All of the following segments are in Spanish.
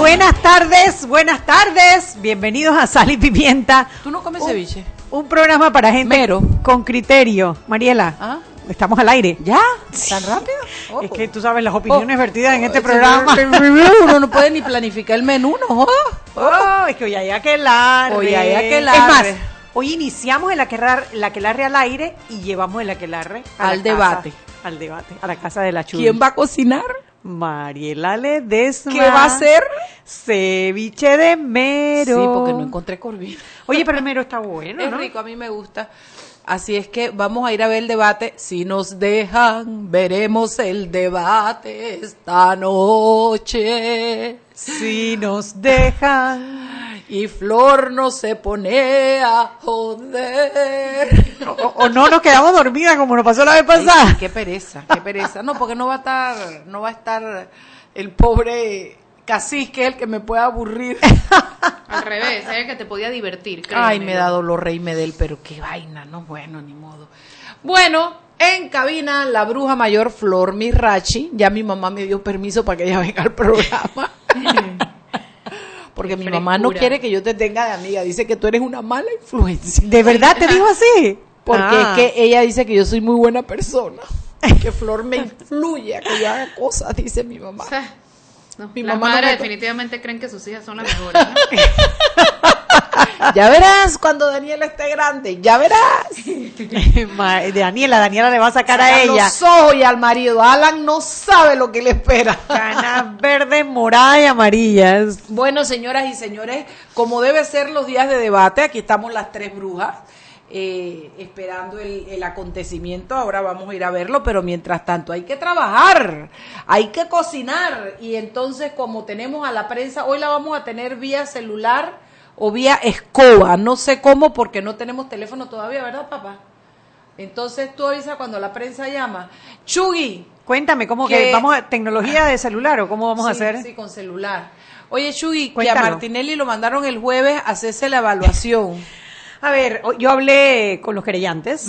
Buenas tardes, buenas tardes. Bienvenidos a Sal y Pimienta. ¿Tú no comes Un- ceviche? Un programa para gente Mero. con criterio. Mariela, ¿Ah? estamos al aire. ¿Ya? ¿Tan rápido? Oh. Es que tú sabes las opiniones Oh. vertidas en este programa. Uno no puede ni planificar el menú, ¿no? Oh, es que hoy hay aquelarre. Hoy hay aquelarre. Es más, hoy iniciamos el aquelarre, el aquelarre al aire y llevamos el aquelarre Al casa- debate. al debate, a la casa de la chula. ¿Quién va a cocinar? Mariela Ledesma. ¿Qué va a hacer? Ceviche de mero. Sí, porque no encontré corvina. Oye, pero el mero está bueno, Es ¿no? rico, a mí me gusta. Así es que vamos a ir a ver el debate. Si nos dejan, veremos el debate esta noche. Si nos dejan. Y Flor no se pone a joder. O, o no nos quedamos dormidas como nos pasó la vez Ay, pasada. sí, qué pereza, qué pereza. No, porque no va a estar, no va a estar el pobre cacique el que me pueda aburrir. Al revés, es el que te podía divertir. Ay, créemelo. me da dolor reírme de él, pero qué vaina, no, bueno, ni modo. Bueno, en cabina la bruja mayor Flor Mirachi, ya mi mamá me dio permiso para que ella venga al programa. Porque mi mamá no quiere que yo te tenga de amiga, dice que tú eres una mala influencia. ¿De verdad te dijo así? Porque Ah. es que ella dice que yo soy muy buena persona. Que Flor me influye a que yo haga cosas, dice mi mamá. O sea, no, Mi las mamá no madres definitivamente creen que sus hijas son las mejores. ¿no? Ya verás cuando Daniela esté grande, ya verás. Daniela, Daniela le va a sacar a ella los ojos y al marido. Alan no sabe lo que le espera. canas verdes, moradas y amarillas. Bueno, señoras y señores, como debe ser los días de debate, aquí estamos las tres brujas. eh, esperando el, el acontecimiento, ahora vamos a ir a verlo, pero mientras tanto hay que trabajar, hay que cocinar y entonces como tenemos a la prensa, hoy la vamos a tener vía celular o vía escoba, no sé cómo porque no tenemos teléfono todavía, ¿verdad papá? Entonces tú avisas cuando la prensa llama. Chugui, Cuéntame, ¿cómo que Que- vamos a tecnología de celular o cómo vamos a hacer? Sí, con celular. Oye, Chugui, que a. Martinelli lo mandaron el jueves a hacerse la evaluación. A ver, yo hablé con los querellantes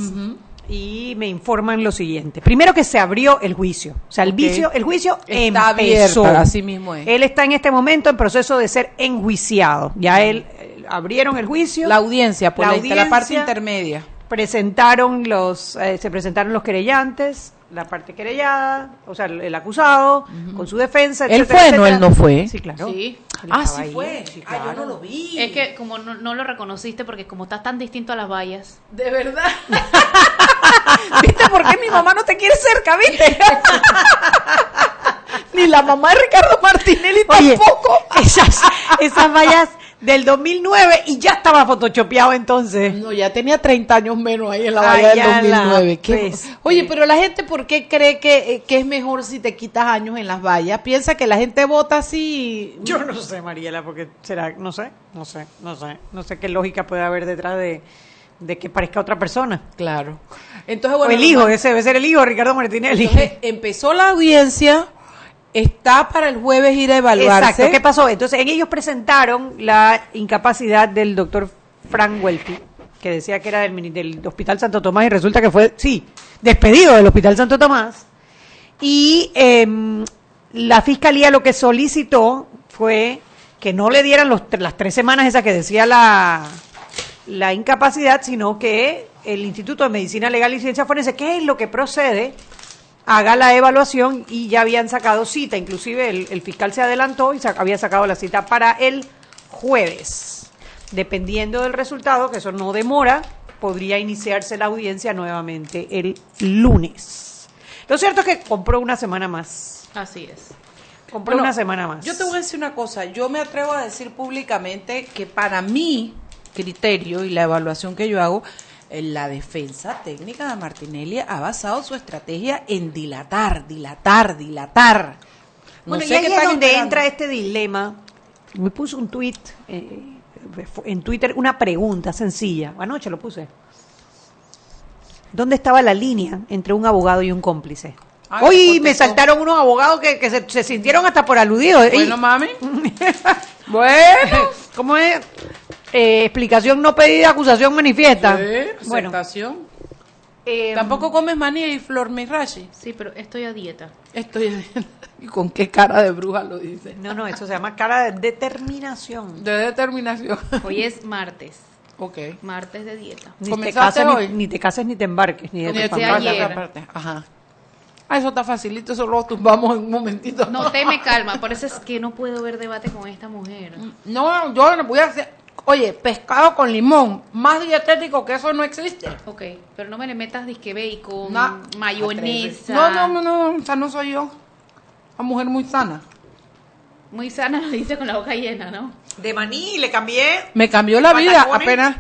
y me informan lo siguiente. Primero que se abrió el juicio. O sea, el Ok. vicio, el juicio Está empezó. abierta, así mismo es. Él está en este momento en proceso de ser enjuiciado. Ya él abrieron el juicio. La audiencia, por La la, la parte audiencia. intermedia. presentaron los eh, se presentaron los querellantes la parte querellada o sea el, el acusado con su defensa ¿Él etcétera, fue? No, él no fue. sí claro Sí. Él Ah, sí ahí, fue. sí, Ah, yo claro. no lo vi. Es que como no, no lo reconociste porque como estás tan distinto a las vallas. De verdad. ¿Viste por qué mi mamá no te quiere cerca, viste? Ni la mamá de Ricardo Martinelli Oye, tampoco. esas esas vallas del 2009 y ya estaba photoshopeado entonces No, ya tenía 30 años menos ahí en la Ay, valla del ya la 2009. Qué- peste. Oye, pero la gente, ¿por qué cree que, eh, que es mejor si te quitas años en las vallas? Piensa que la gente vota así. yo no sé Mariela porque será no sé no sé no sé no sé qué lógica puede haber detrás de de que parezca otra persona Claro. Entonces, o bueno. el lo hijo ese debe ser el hijo Ricardo Martinelli Entonces, empezó la audiencia, está para el jueves ir a evaluarse. Exacto, ¿qué pasó? Entonces, en ellos presentaron la incapacidad del doctor Frank Welty, que decía que era del, Hospital Santo Tomás y resulta que fue, sí, despedido del Hospital Santo Tomás. Y em, la fiscalía lo que solicitó fue que no le dieran los, las tres semanas esas que decía la, la incapacidad, sino que el Instituto de Medicina Legal y Ciencia Forense, que es lo que procede, haga la evaluación y ya habían sacado cita, inclusive el, el fiscal se adelantó y había sacado la cita para el jueves. Dependiendo del resultado, que eso no demora, podría iniciarse la audiencia nuevamente el lunes. Lo cierto es que compró una semana más. Así es. Compró Bueno, una semana más. Yo te voy a decir una cosa, yo me atrevo a decir públicamente que para mi criterio y la evaluación que yo hago, la defensa técnica de Martinelli ha basado su estrategia en dilatar, dilatar, dilatar. No Bueno, sé y ahí qué es donde esperando. entra este dilema. Me puso un tweet en Twitter, una pregunta sencilla. Anoche lo puse. ¿Dónde estaba la línea entre un abogado y un cómplice? Ay, Hoy contestó. me saltaron unos abogados que, que se, se sintieron hasta por aludidos. Bueno, Y- mami. bueno. ¿Cómo es? Eh, explicación no pedida, acusación manifiesta. Sí, bueno. Eh, ¿Tampoco comes maní y flor mirashi? Sí, pero estoy a dieta. Estoy... ¿Y con qué cara de bruja lo dice? No, no, eso se llama cara de determinación. De determinación. Hoy es martes. ok. Martes de dieta. Ni te, ¿Comenzaste cases, hoy? ni, ni te cases ni te embarques. Ni de. Aparte, Ajá. Ah, eso está facilito, eso lo tumbamos en un momentito. No te me calma, por eso es que no puedo ver debate con esta mujer. No, yo no voy a hacer... Oye, pescado con limón, más dietético que eso no existe. Ok, pero no me le metas disque bacon, No. mayonesa. No, no, no, no, o sea, no soy yo. Una mujer muy sana. Muy sana lo dice con la boca llena, ¿no? De maní le cambié. Me cambió la vida. ¿Patacones? Apenas,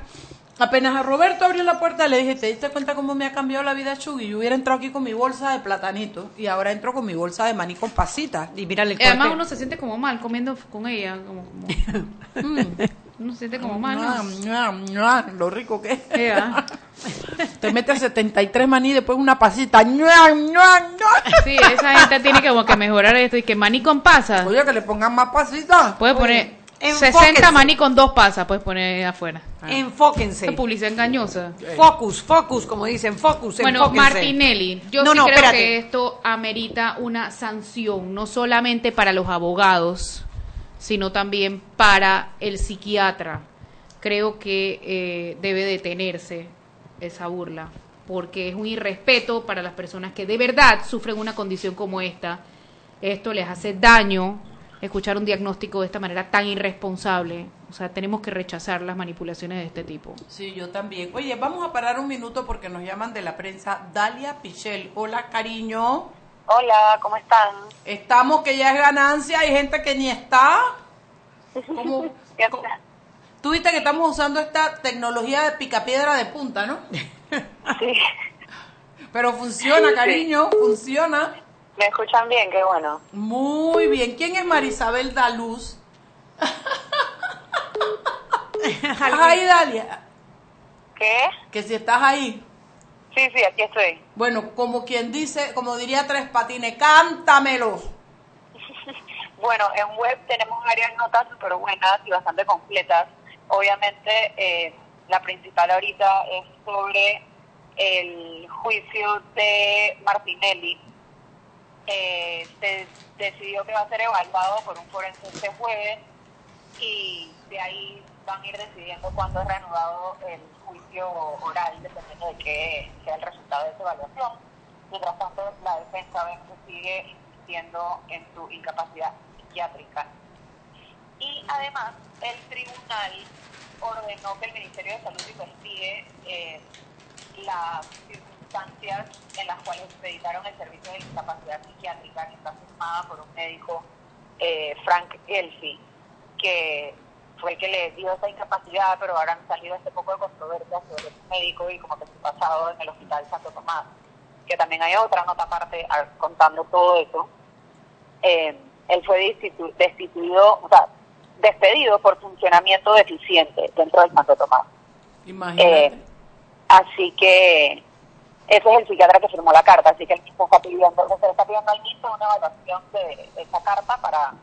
apenas a Roberto abrió la puerta, le dije, ¿te diste cuenta cómo me ha cambiado la vida, Chugui? Yo hubiera entrado aquí con mi bolsa de platanito y ahora entro con mi bolsa de maní con pasitas. Y mírale el además uno se siente como mal comiendo con ella, como, como- Mm. Se siente como mal, Mua, ¿no? mua, mua, lo rico que es. Ea. Te metes 73 maní y después una pasita. Sí, esa gente tiene que como que mejorar esto y que maní con pasas. Oye, que le pongan más pasitas. Puedes poner enfóquense. 60 maní con dos pasas, puedes poner afuera. Enfóquense. Esa publicidad engañosa. Focus, focus, como dicen, focus, Bueno, enfóquense. Martinelli, yo No, sí no, creo espérate. que esto amerita una sanción, no solamente para los abogados, sino también para el psiquiatra. Creo que eh, debe detenerse esa burla, porque es un irrespeto para las personas que de verdad sufren una condición como esta. Esto les hace daño escuchar un diagnóstico de esta manera tan irresponsable. O sea, tenemos que rechazar las manipulaciones de este tipo. Sí, yo también. Oye, vamos a parar un minuto porque nos llaman de la prensa. Dalia Pichel. Hola, cariño. Hola, ¿cómo están? Estamos que ya es ganancia, hay gente que ni está. Como, ¿Qué co- tal? tú viste que estamos usando esta tecnología de picapiedra de punta, ¿no? Sí, Pero funciona, cariño, funciona. me escuchan bien, qué bueno. Muy bien. ¿Quién es Marisabel Daluz? ¿Estás ahí, Dalia? ¿Qué? Que si estás ahí. Sí, sí, aquí estoy. Bueno, como quien dice, como diría Tres Patines, cántamelo. Bueno, en web tenemos varias notas súper buenas y bastante completas. Obviamente, eh, la principal ahorita es sobre el juicio de Martinelli. Eh, se decidió que va a ser evaluado por un forense este jueves y de ahí van a ir decidiendo cuándo es reanudado el juicio oral, dependiendo de qué sea el resultado de esa evaluación. Mientras tanto, la defensa ven que sigue insistiendo en su incapacidad psiquiátrica. Y además, el tribunal ordenó que el Ministerio de Salud investigue eh, las circunstancias en las cuales expeditaron el servicio de discapacidad psiquiátrica que está firmada por un médico, eh, Frank Elfi, que fue el que le dio esa incapacidad, pero ahora han salido este poco de controversia sobre ese médico y como que su pasado en el Hospital Santo Tomás, que también hay otra nota aparte contando todo eso. Eh, él fue destitu- destituido, o sea, despedido por funcionamiento deficiente dentro del Santo Tomás. Imagínate. Eh, así que ese es el psiquiatra que firmó la carta, así que el mismo está pidiendo, se le está pidiendo al mismo una evaluación de, de esa carta para,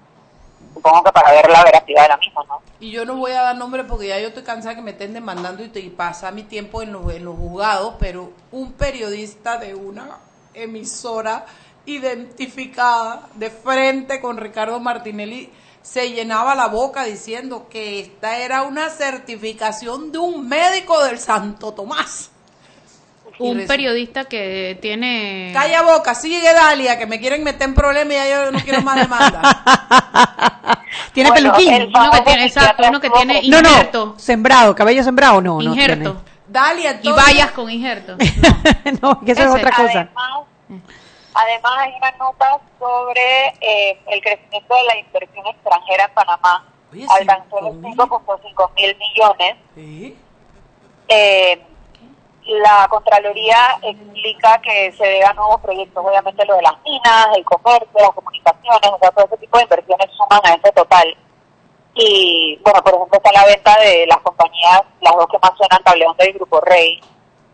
supongo que para ver la veracidad de la misma, ¿no? Y yo no voy a dar nombre porque ya yo estoy cansada que me estén demandando y, te, y pasa mi tiempo en los, en los juzgados, pero un periodista de una emisora identificada de frente con Ricardo Martinelli se llenaba la boca diciendo que esta era una certificación de un médico del Santo Tomás. Y Un periodista que tiene... Calla boca, sigue Dalia, que me quieren meter en problemas y ya yo no quiero más demanda. ¿Tiene Bueno, peluquín? el Uno que tiene, exacto, uno que tiene con- No, no, injerto. sembrado, cabello sembrado, no, no injerto. Dalia, y vallas con injerto. no, que eso es otra cosa. Además, además hay una nota sobre eh, el crecimiento de la inversión extranjera en Panamá. Oye, Alcanzó los cinco mil. 5.5 mil millones. Sí. Eh, la Contraloría explica que se debe a nuevos proyectos, obviamente lo de las minas, el comercio, las comunicaciones, o sea, todo ese tipo de inversiones suman a ese total. Y, bueno, por ejemplo, está la venta de las compañías, las dos que más suenan, Tableón y Grupo Rey,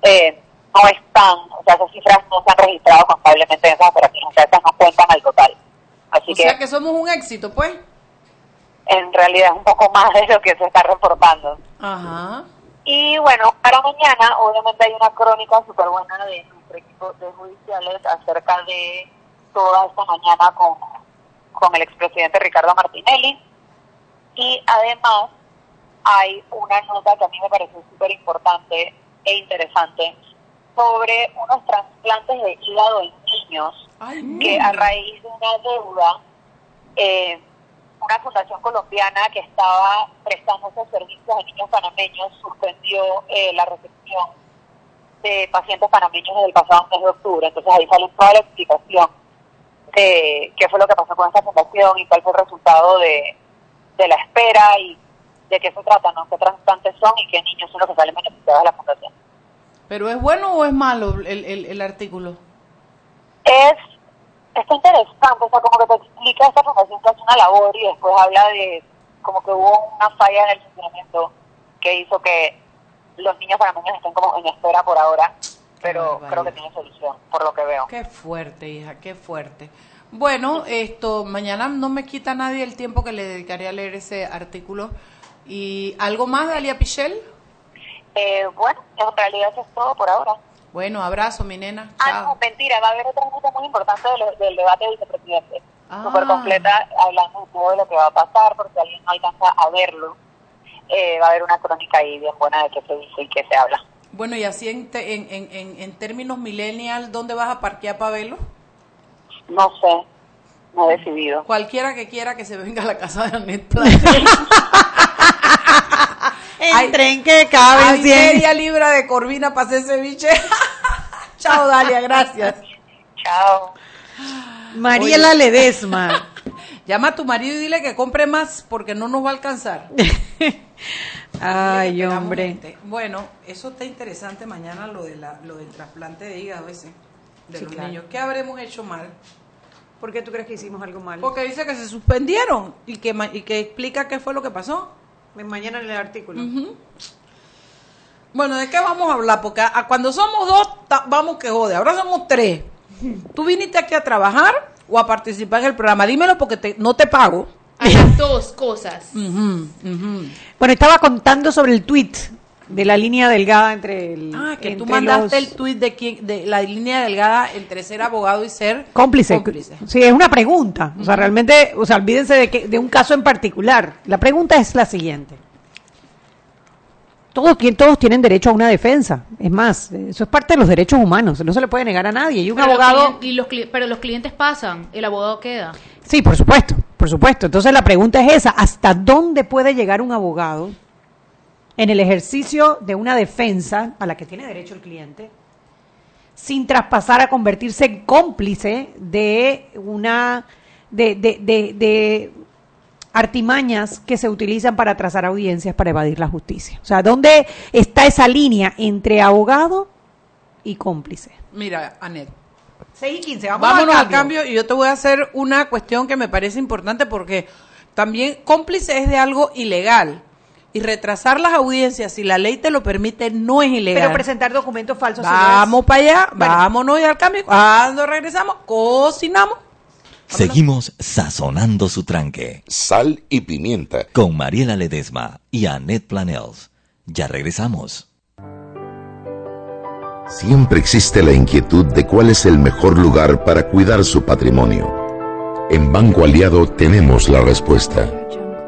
eh, no están, o sea, esas cifras no se han registrado contablemente en esas operaciones, o sea, esas no cuentan al total. Así O que, sea que somos un éxito, pues. en realidad es un poco más de lo que se está reportando. Ajá. Y bueno, para mañana obviamente hay una crónica súper buena de nuestro equipo de judiciales acerca de toda esta mañana con, con el expresidente Ricardo Martinelli. Y además hay una nota que a mí me pareció súper importante e interesante sobre unos trasplantes de hígado en niños que a raíz de una deuda, eh, una fundación colombiana que estaba prestando esos servicios a niños panameños suspendió eh, la recepción de pacientes panameños desde el pasado mes de octubre. Entonces ahí sale toda la explicación de qué fue lo que pasó con esta fundación y cuál fue el resultado de, de la espera y de qué se trata, ¿no? qué trasplantes son y qué niños son los que salen beneficiados de la fundación. ¿Pero es bueno o es malo el, el, el artículo? Es, está interesante, o sea, como que te explica esta fundación que hace una labor y después habla de como que hubo una falla en el funcionamiento que hizo que los niños panameños estén como en espera por ahora, pero creo que tiene solución, por lo que veo. Qué fuerte, hija, qué fuerte. Bueno, esto, mañana no me quita nadie el tiempo que le dedicaría a leer ese artículo. ¿Y algo más, Dalia Pichel? Eh, bueno, en realidad eso es todo por ahora. Bueno, abrazo, mi nena. Ah, Chao. no, mentira, va a haber otra nota muy importante del, del debate de vicepresidente. Ah. Súper completa, hablando de todo lo que va a pasar, porque alguien no alcanza a verlo. Eh, va a haber una crónica ahí bien buena de qué se dice y qué se habla. Bueno, y así en, te- en, en, en, términos millennial, ¿dónde vas a parquear para verlo? No sé, no he decidido. Cualquiera que quiera que se venga a la casa de Anet Planel. Entren que caben Hay media libra de corvina para hacer ceviche. Chao, Dalia, gracias. Chao. Mariela Ledesma. Llama a tu marido y dile que compre más porque no nos va a alcanzar. Ay, hombre. gente. Bueno, eso está interesante mañana lo de la, lo del trasplante de hígado ese de Sí, los claro. niños. ¿Qué habremos hecho mal? ¿Por qué tú crees que hicimos algo mal? Porque dice que se suspendieron y que y que explica qué fue lo que pasó. Mañana en el artículo. Bueno, ¿de qué vamos a hablar? Porque a- a cuando somos dos, ta- vamos que jode. Ahora somos tres. ¿Tú viniste aquí a trabajar o a participar en el programa? Dímelo porque te- no te pago. A las dos cosas. Bueno, estaba contando sobre el tweet de la línea delgada entre el. Ah, que tú mandaste los- el tuit de, quién- de la línea delgada entre ser abogado y ser Cómplice. cómplice. Sí, es una pregunta. O sea, realmente, o sea, olvídense de, que, de un caso en particular. La pregunta es la siguiente. Todos, todos tienen derecho a una defensa. Es más, eso es parte de los derechos humanos. No se le puede negar a nadie. Y un Pero los abogado... clien- y los pero los clientes pasan, el abogado queda. Sí, por supuesto, por supuesto. Entonces la pregunta es esa, ¿hasta dónde puede llegar un abogado en el ejercicio de una defensa a la que tiene derecho el cliente sin traspasar a convertirse en cómplice de una de, de, de, de artimañas que se utilizan para trazar audiencias para evadir la justicia? O sea, ¿dónde está esa línea entre abogado y cómplice? Mira, Anet, 6 y 15, vamos vámonos al al cambio y yo te voy a hacer una cuestión que me parece importante porque también cómplice es de algo ilegal y retrasar las audiencias si la ley te lo permite no es ilegal. Pero presentar documentos falsos. es. Vamos para allá, Bueno. vámonos y al cambio. Cuando regresamos, cocinamos. Seguimos sazonando su tranque Sal y pimienta. con Mariela Ledesma y Annette Planels. Ya regresamos. Siempre existe la inquietud de cuál es el mejor lugar para cuidar su patrimonio. En Banco Aliado tenemos la respuesta.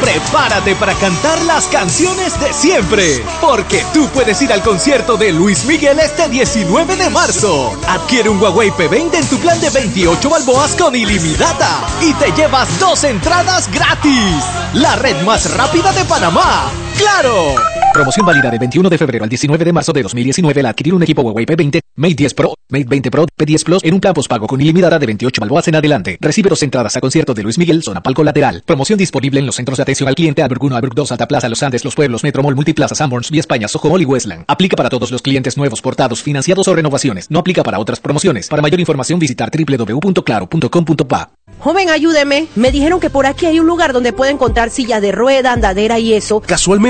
Prepárate para cantar las canciones de siempre, porque tú puedes ir al concierto de Luis Miguel este 19 de marzo. Adquiere un Huawei P20 en tu plan de 28 balboas con ilimitada y te llevas dos entradas gratis. La red más rápida de Panamá. ¡Claro! Promoción válida del 21 de febrero al 19 de marzo de 2019 al adquirir un equipo Huawei P20, Mate 10 Pro, Mate 20 Pro, P10 Plus en un plan postpago con ilimitada de 28 balboas en adelante. Recibe dos entradas a concierto de Luis Miguel, zona palco lateral. Promoción disponible en los centros de atención al cliente Albert 1, Albert 2, Alta Plaza, Los Andes, Los Pueblos, Metromol, Multiplaza, Sanborns, Vía España, Soho Mall y Westland. Aplica para todos los clientes nuevos, portados, financiados o renovaciones. No aplica para otras promociones. Para mayor información visitar www.claro.com.pa. Joven, ayúdeme. Me dijeron que por aquí hay un lugar donde pueden encontrar sillas de rueda, andadera y eso. Casualmente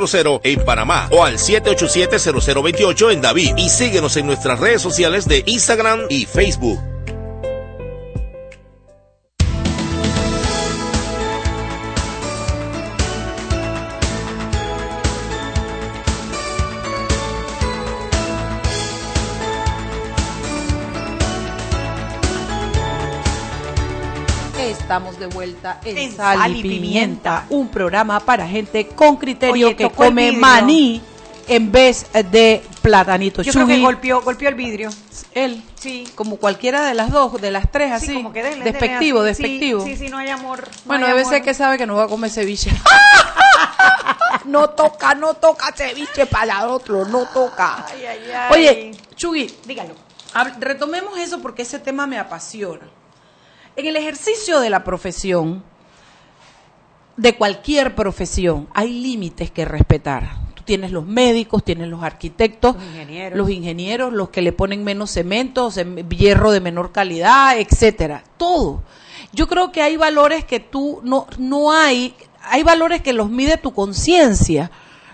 207-6300 en Panamá o al 787-0028 en David y síguenos en nuestras redes sociales de Instagram y Facebook. Estamos de vuelta en, En Sal, Sal y Pimienta, Pimienta. un programa para gente con criterio Oye, que come maní en vez de platanito. Yo creo que golpeó, golpeó el vidrio. él, Sí. como cualquiera de las dos, de las tres, así, Sí, como que despectivo, así. Despectivo. Sí, sí, no hay amor. no Bueno, hay debe amor. ser que sabe que no va a comer ceviche. no toca, no toca ceviche para otro, no toca. Ay, ay, ay. Oye, Chugui, dígalo. retomemos eso porque ese tema me apasiona. En el ejercicio de la profesión, de cualquier profesión, hay límites que respetar. Tú tienes los médicos, tienes los arquitectos, Los ingenieros. los ingenieros, los que le ponen menos cemento, hierro de menor calidad, etcétera. Todo. Yo creo que hay valores que tú no no hay, hay valores que los mide tu conciencia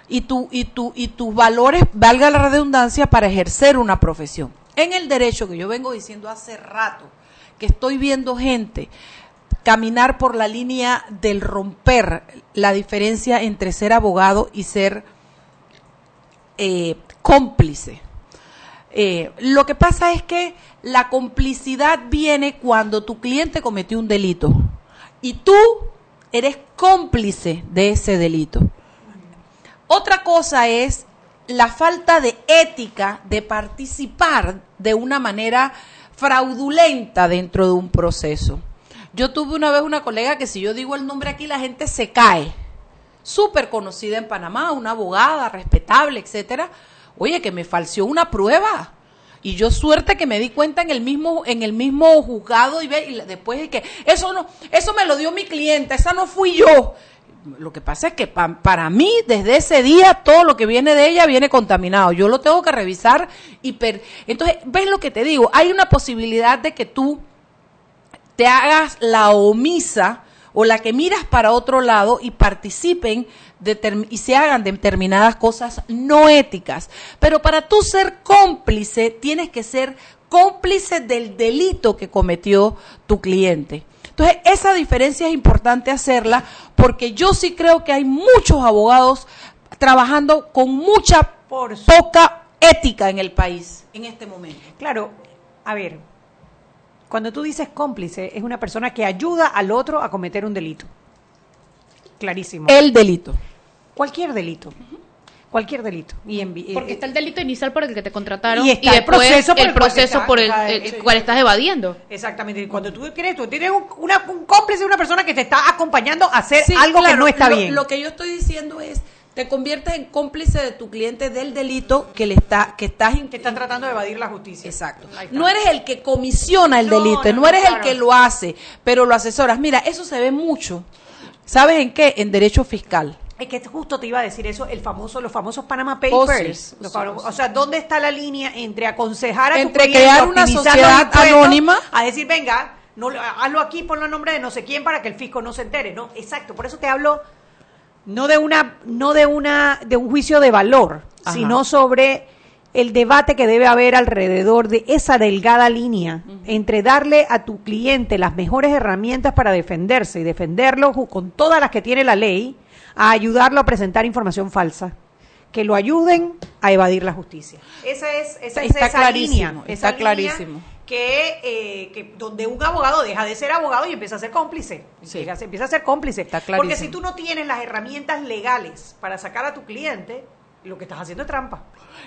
y tu y tu y tus valores, valga la redundancia, para ejercer una profesión. En el derecho que yo vengo diciendo hace rato que estoy viendo gente caminar por la línea del romper la diferencia entre ser abogado y ser eh, cómplice. Eh, lo que pasa es que la complicidad viene cuando tu cliente cometió un delito y tú eres cómplice de ese delito. Otra cosa es la falta de ética de participar de una manera fraudulenta dentro de un proceso. Yo tuve una vez una colega que si yo digo el nombre aquí la gente se cae. Súper conocida en Panamá, una abogada respetable, etcétera. Oye, que me falseó una prueba. Y yo suerte que me di cuenta en el mismo en el mismo juzgado y, ve, y después de que eso no eso me lo dio mi cliente, esa no fui yo. Lo que pasa es que pa- para mí, desde ese día, todo lo que viene de ella viene contaminado. Yo lo tengo que revisar y... per- Entonces, ¿ves lo que te digo? Hay una posibilidad de que tú te hagas la omisa o la que miras para otro lado y participen y se hagan determinadas cosas no éticas. Pero para tú ser cómplice, tienes que ser cómplice del delito que cometió tu cliente. Entonces, esa diferencia es importante hacerla porque yo sí creo que hay muchos abogados trabajando con mucha Por poca ética en el país en este momento. Claro, a ver, cuando tú dices cómplice, es una persona que ayuda al otro a cometer un delito. Clarísimo. El delito. Cualquier delito. Cualquier delito. Y en, vi- Porque eh, está el delito inicial por el que te contrataron Y y, está el después proceso por el el cual proceso está- por el, está- el sí. cual estás evadiendo. Exactamente. Y Cuando tú tienes, tú tienes un, una- un cómplice, una persona que te está acompañando a hacer Sí, algo que no está lo- bien. Lo que yo estoy diciendo es, te conviertes en cómplice de tu cliente del delito que le está, que estás que están tratando de evadir la justicia. Exacto. Está. No eres el que comisiona el No, delito, no, no, no, eres claro. el que lo hace, pero lo asesoras. Mira, eso se ve mucho. ¿Sabes en qué? En derecho fiscal. Es que justo te iba a decir eso, el famoso, los famosos Panama Oh, Papers. sí. Famo- o sea, ¿dónde está la línea entre aconsejar a tu Entre cliente, crear una sociedad anónima? a decir, venga, no, lo- hazlo aquí, ponlo a nombre de no sé quién para que el fisco no se entere, ¿no? Exacto, por eso te hablo no de una no de una de un juicio de valor, Ajá. sino sobre el debate que debe haber alrededor de esa delgada línea entre darle a tu cliente las mejores herramientas para defenderse y defenderlo con todas las que tiene la ley, a ayudarlo a presentar información falsa, que lo ayuden a evadir la justicia. Esa es esa, es Está esa clarísimo, línea, está esa línea clarísimo. Que, eh, que donde un abogado deja de ser abogado y empieza a ser cómplice. Empieza, a ser- empieza a ser cómplice. Porque clarísimo. si tú no tienes las herramientas legales para sacar a tu cliente, lo que estás haciendo es trampa.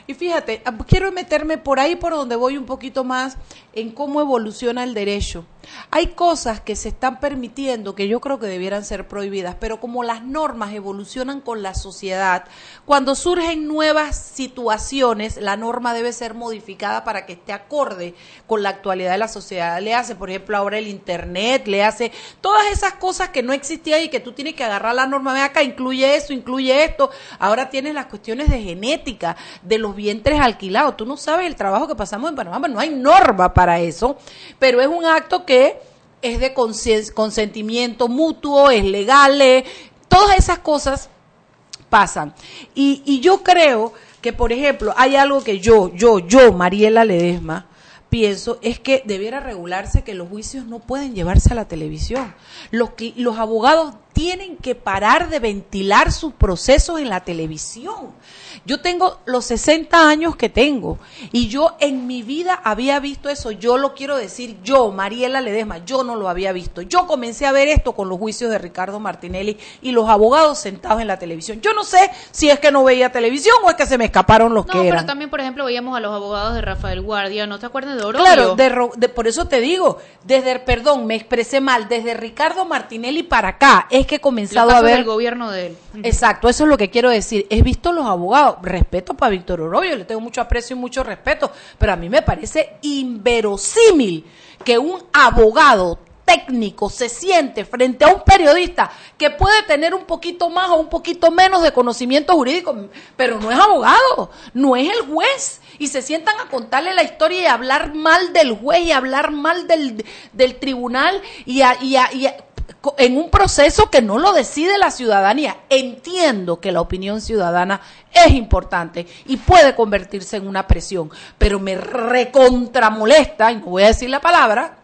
Y fíjate, ah, quiero meterme por ahí por donde voy un poquito más en cómo evoluciona el derecho. Hay cosas que se están permitiendo que yo creo que debieran ser prohibidas, pero como las normas evolucionan con la sociedad, cuando surgen nuevas situaciones, la norma debe ser modificada para que esté acorde con la actualidad de la sociedad. Le hace, por ejemplo, ahora el Internet, le hace todas esas cosas que no existían y que tú tienes que agarrar la norma. Ve acá, incluye eso, incluye esto. Ahora tienes las cuestiones de genética, de los vientres alquilados. Tú no sabes el trabajo que pasamos en Panamá, no hay norma para eso, pero es un acto que es de consentimiento mutuo, es legal, eh, todas esas cosas pasan. Y, yo creo que, por ejemplo, hay algo que yo, yo, yo, Mariela Ledesma, pienso es que debiera regularse que los juicios no pueden llevarse a la televisión. Los, los abogados tienen que parar de ventilar sus procesos en la televisión. Yo tengo los 60 años que tengo y yo en mi vida había visto eso. Yo lo quiero decir yo, Mariela Ledesma, yo no lo había visto. Yo comencé a ver esto con los juicios de Ricardo Martinelli y los abogados sentados en la televisión. Yo no sé si es que no veía televisión o es que se me escaparon los No, que pero eran. también, por ejemplo, veíamos a los abogados de Rafael Guardia, ¿no te acuerdas de Oro? Claro, de Ro- de- por eso te digo, desde, perdón, me expresé mal, desde Ricardo Martinelli para acá es que he comenzado a ver... el gobierno de él. Exacto, eso es lo que quiero decir. He visto los abogados, respeto para Víctor Orobio, le tengo mucho aprecio y mucho respeto, pero a mí me parece inverosímil que un abogado técnico se siente frente a un periodista que puede tener un poquito más o un poquito menos de conocimiento jurídico, pero no es abogado, no es el juez. Y se sientan a contarle la historia y hablar mal del juez y hablar mal del, del tribunal y a- y a- y a- en un proceso que no lo decide la ciudadanía. Entiendo que la opinión ciudadana es importante y puede convertirse en una presión, pero me recontramolesta, y no voy a decir la palabra,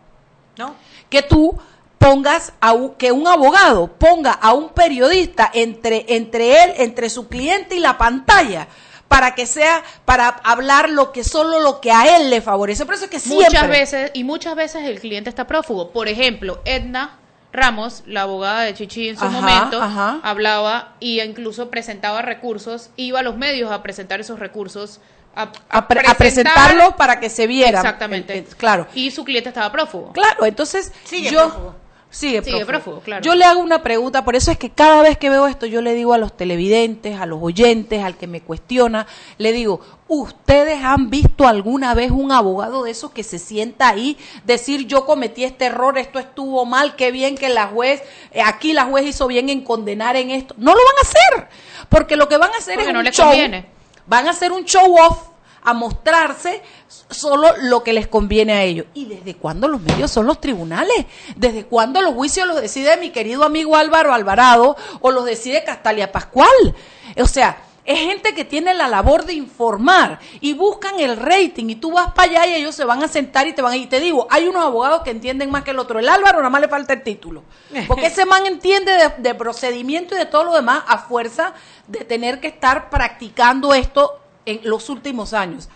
¿no? que tú pongas a un- que un abogado ponga a un periodista entre entre él, entre su cliente y la pantalla para que sea para hablar lo que solo lo que a él le favorece. Por eso es que siempre Muchas veces, y muchas veces el cliente está prófugo. Por ejemplo, Edna Ramos, la abogada de Chichi en su Ajá, momento, ajá. hablaba y incluso presentaba recursos, iba a los medios a presentar esos recursos, a, a, pre- presentar- a presentarlo para que se viera. Exactamente. Eh, eh, claro. Y su cliente estaba prófugo. Claro, entonces Sigue yo prófugo. Sigue, Sigue prófugo. prófugo, claro. Yo le hago una pregunta, por eso es que cada vez que veo esto yo le digo a los televidentes, a los oyentes, al que me cuestiona, le digo, ¿ustedes han visto alguna vez un abogado de esos que se sienta ahí decir yo cometí este error, esto estuvo mal, qué bien que la juez, eh, aquí la juez hizo bien en condenar en esto? No lo van a hacer, porque lo que van a hacer Porque es no un les show. conviene. Van a hacer un show off a mostrarse solo lo que les conviene a ellos. ¿Y desde cuándo los medios son los tribunales? ¿Desde cuándo los juicios los decide mi querido amigo Álvaro Alvarado o los decide Castalia Pascual? O sea, es gente que tiene la labor de informar y buscan el rating y tú vas para allá y ellos se van a sentar y te van a... Y te digo, hay unos abogados que entienden más que el otro. El Álvaro nada más le falta el título. Porque ese man entiende de, de procedimiento y de todo lo demás a fuerza de tener que estar practicando esto en los últimos años.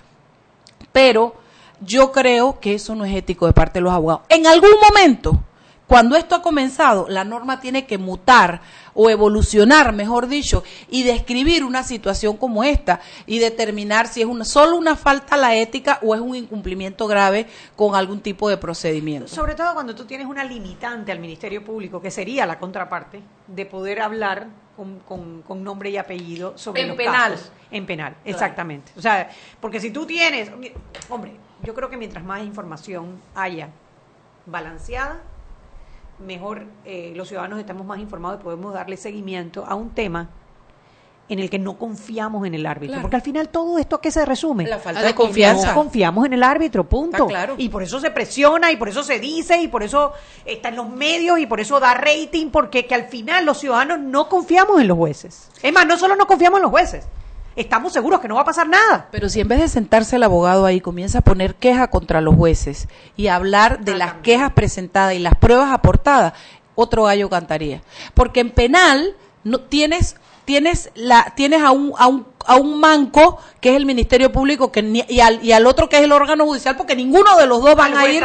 Pero yo creo que eso no es ético de parte de los abogados. En algún momento, cuando esto ha comenzado, la norma tiene que mutar o evolucionar, mejor dicho, y describir una situación como esta y determinar si es una, solo una falta a la ética o es un incumplimiento grave con algún tipo de procedimiento. Sobre todo cuando tú tienes una limitante al Ministerio Público, que sería la contraparte, de poder hablar con, con- con nombre y apellido sobre En los penal. casos. En penal, exactamente. O sea, porque si tú tienes, hombre, yo creo que mientras más información haya balanceada, mejor eh, los ciudadanos estamos más informados y podemos darle seguimiento a un tema en el que no confiamos en el árbitro. Claro. Porque al final todo esto a qué se resume? La falta de confianza. No confiamos en el árbitro, punto. Está claro. Y por eso se presiona, y por eso se dice, y por eso está en los medios, y por eso da rating, porque que al final los ciudadanos no confiamos en los jueces. Es más, no solo no confiamos en los jueces, estamos seguros que no va a pasar nada. Pero si en vez de sentarse el abogado ahí comienza a poner queja contra los jueces y a hablar de las quejas presentadas y las pruebas aportadas, otro gallo cantaría. Porque en penal no tienes tienes la tienes a un a un a un manco que es el Ministerio Público que ni- y al y al otro que es el órgano judicial porque ninguno de los dos van a ir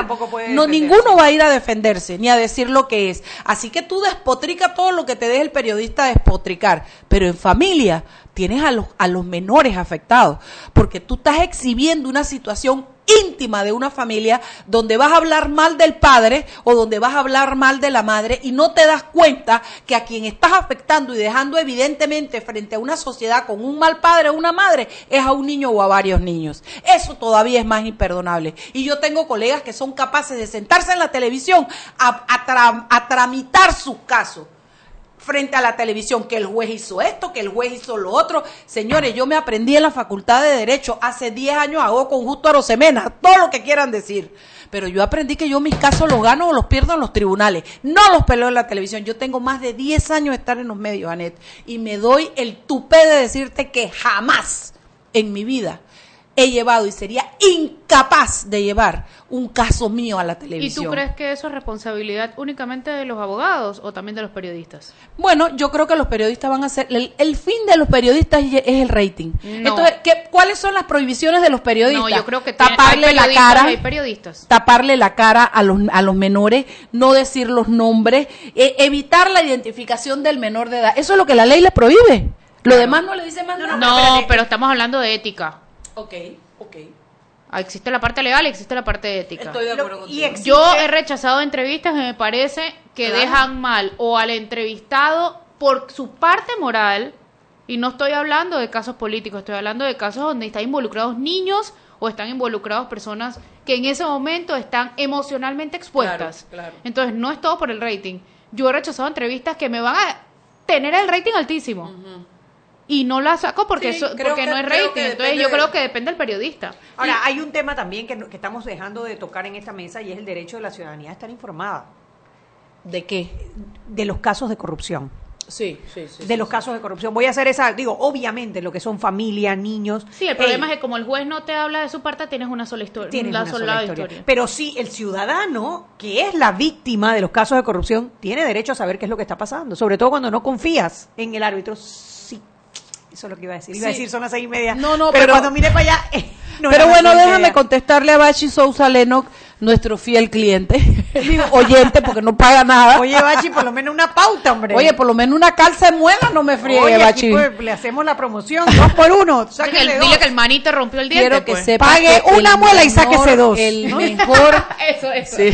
no ninguno va a ir a defenderse ni a decir lo que es. Así que tú despotrica todo lo que te deje el periodista despotricar, pero en familia tienes a los a los menores afectados porque tú estás exhibiendo una situación íntima de una familia donde vas a hablar mal del padre o donde vas a hablar mal de la madre y no te das cuenta que a quien estás afectando y dejando evidentemente frente a una sociedad con un mal padre o una madre es a un niño o a varios niños. Eso todavía es más imperdonable. Y yo tengo colegas que son capaces de sentarse en la televisión a, a a tramitar sus casos frente a la televisión que el juez hizo esto, que el juez hizo lo otro. Señores, yo me aprendí en la Facultad de Derecho hace 10 años, hago con Justo Arosemena, todo lo que quieran decir. Pero yo aprendí que yo mis casos los gano o los pierdo en los tribunales, no los peleo en la televisión. Yo tengo más de 10 años de estar en los medios, Anet, y me doy el tupé de decirte que jamás en mi vida he llevado y sería incapaz de llevar un caso mío a la ¿Y televisión. tú crees que eso es responsabilidad únicamente de los abogados o también de los periodistas? Bueno, yo creo que los periodistas van a hacer. El, el fin de los periodistas es el rating. No. Entonces, ¿qué, ¿cuáles son las prohibiciones de los periodistas? No, yo creo que taparle la cara. y hay periodistas. Taparle la cara a los, a los menores, no decir los nombres, e- evitar la identificación del menor de edad. Eso es lo que la ley le prohíbe. Lo demás no le dice más nada. No, pero estamos hablando de ética. Ok, ok. Ah, Existe la parte legal y existe la parte ética. Estoy de acuerdo y contigo. existe- Yo he rechazado entrevistas que me parece que Claro. dejan mal o al entrevistado por su parte moral, y no estoy hablando de casos políticos, estoy hablando de casos donde están involucrados niños o están involucrados personas que en ese momento están emocionalmente expuestas. Claro, claro. Entonces, no es todo por el rating. Yo he rechazado entrevistas que me van a tener el rating altísimo. Y no las saco porque, Sí, eso- creo porque que- no es rating. Entonces, yo creo que depende del periodista. Ahora, hay un tema también que, no- que estamos dejando de tocar en esta mesa y es el derecho de la ciudadanía a estar informada ¿De qué? de los casos de corrupción. Sí, sí, sí. de los casos de corrupción. Voy a hacer esa, digo, obviamente lo que son familia, niños. Sí, el problema Ey, es que como el juez no te habla de su parte, tienes una sola historia. tienes una una sola sola historia. historia. Pero sí, el ciudadano, que es la víctima de los casos de corrupción, tiene derecho a saber qué es lo que está pasando. Sobre todo cuando no confías en el árbitro. Sí, eso es lo que iba a decir. Iba a decir, son las seis y media. No, no, pero, pero- cuando miré para allá. eh, no Pero bueno, déjame media. contestarle a Bachi Sousa Lenox, nuestro fiel cliente, oyente porque no paga nada. Oye, Bachi, por lo menos una pauta, hombre. Oye, por lo menos una calza de muela no me friegue, Oye, Bachi. aquí, pues, le hacemos la promoción, dos por uno. Dile que, sáquenle el, dos. dile que el manito rompió el diente. Quiero que pues. sepa Pague que una el muela y sáquese dos, El ¿no? mejor Eso, eso. sí,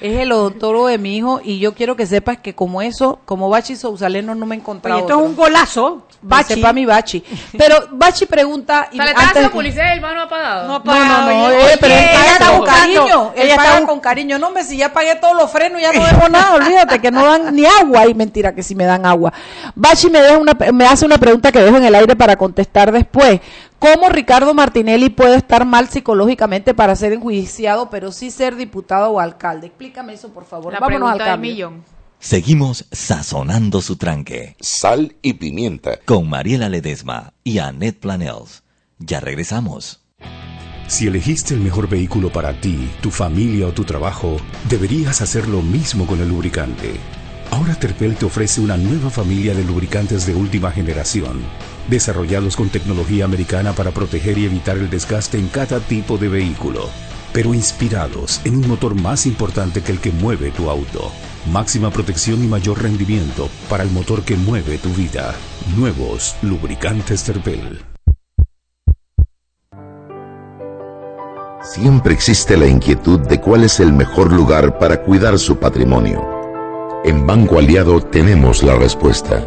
es el odontólogo de mi hijo y yo quiero que sepas que como eso, como Bachi Sousa Lenox no me he encontrado Oye, esto es un golazo. Bachi. Sepa mi Bachi. Pero Bachi pregunta... O sea, le estás haciendo publicidad y el mano apagado. No, No, no, no, Oye, oye, pero él ella paga está con buscando, cariño, él ella está paga bu- con cariño. No, hombre, si ya pagué todos los frenos, ya no dejo nada, olvídate que no dan ni agua. Y mentira, que si me dan agua. Bachi me, deja una, me hace una pregunta que dejo en el aire para contestar después. ¿Cómo Ricardo Martinelli puede estar mal psicológicamente para ser enjuiciado, pero sí ser diputado o alcalde? Explícame eso, por favor. La Vámonos al cambio. millón. Seguimos sazonando su tranque. Sal y pimienta. Con Mariela Ledesma y Annette Planels. Ya regresamos. Si elegiste el mejor vehículo para ti, tu familia o tu trabajo, deberías hacer lo mismo con el lubricante. Ahora Terpel te ofrece una nueva familia de lubricantes de última generación, desarrollados con tecnología americana para proteger y evitar el desgaste en cada tipo de vehículo, pero inspirados en un motor más importante que el que mueve tu auto. Máxima protección y mayor rendimiento para el motor que mueve tu vida. Nuevos lubricantes Terpel. Siempre existe la inquietud de cuál es el mejor lugar para cuidar su patrimonio. En Banco Aliado tenemos la respuesta.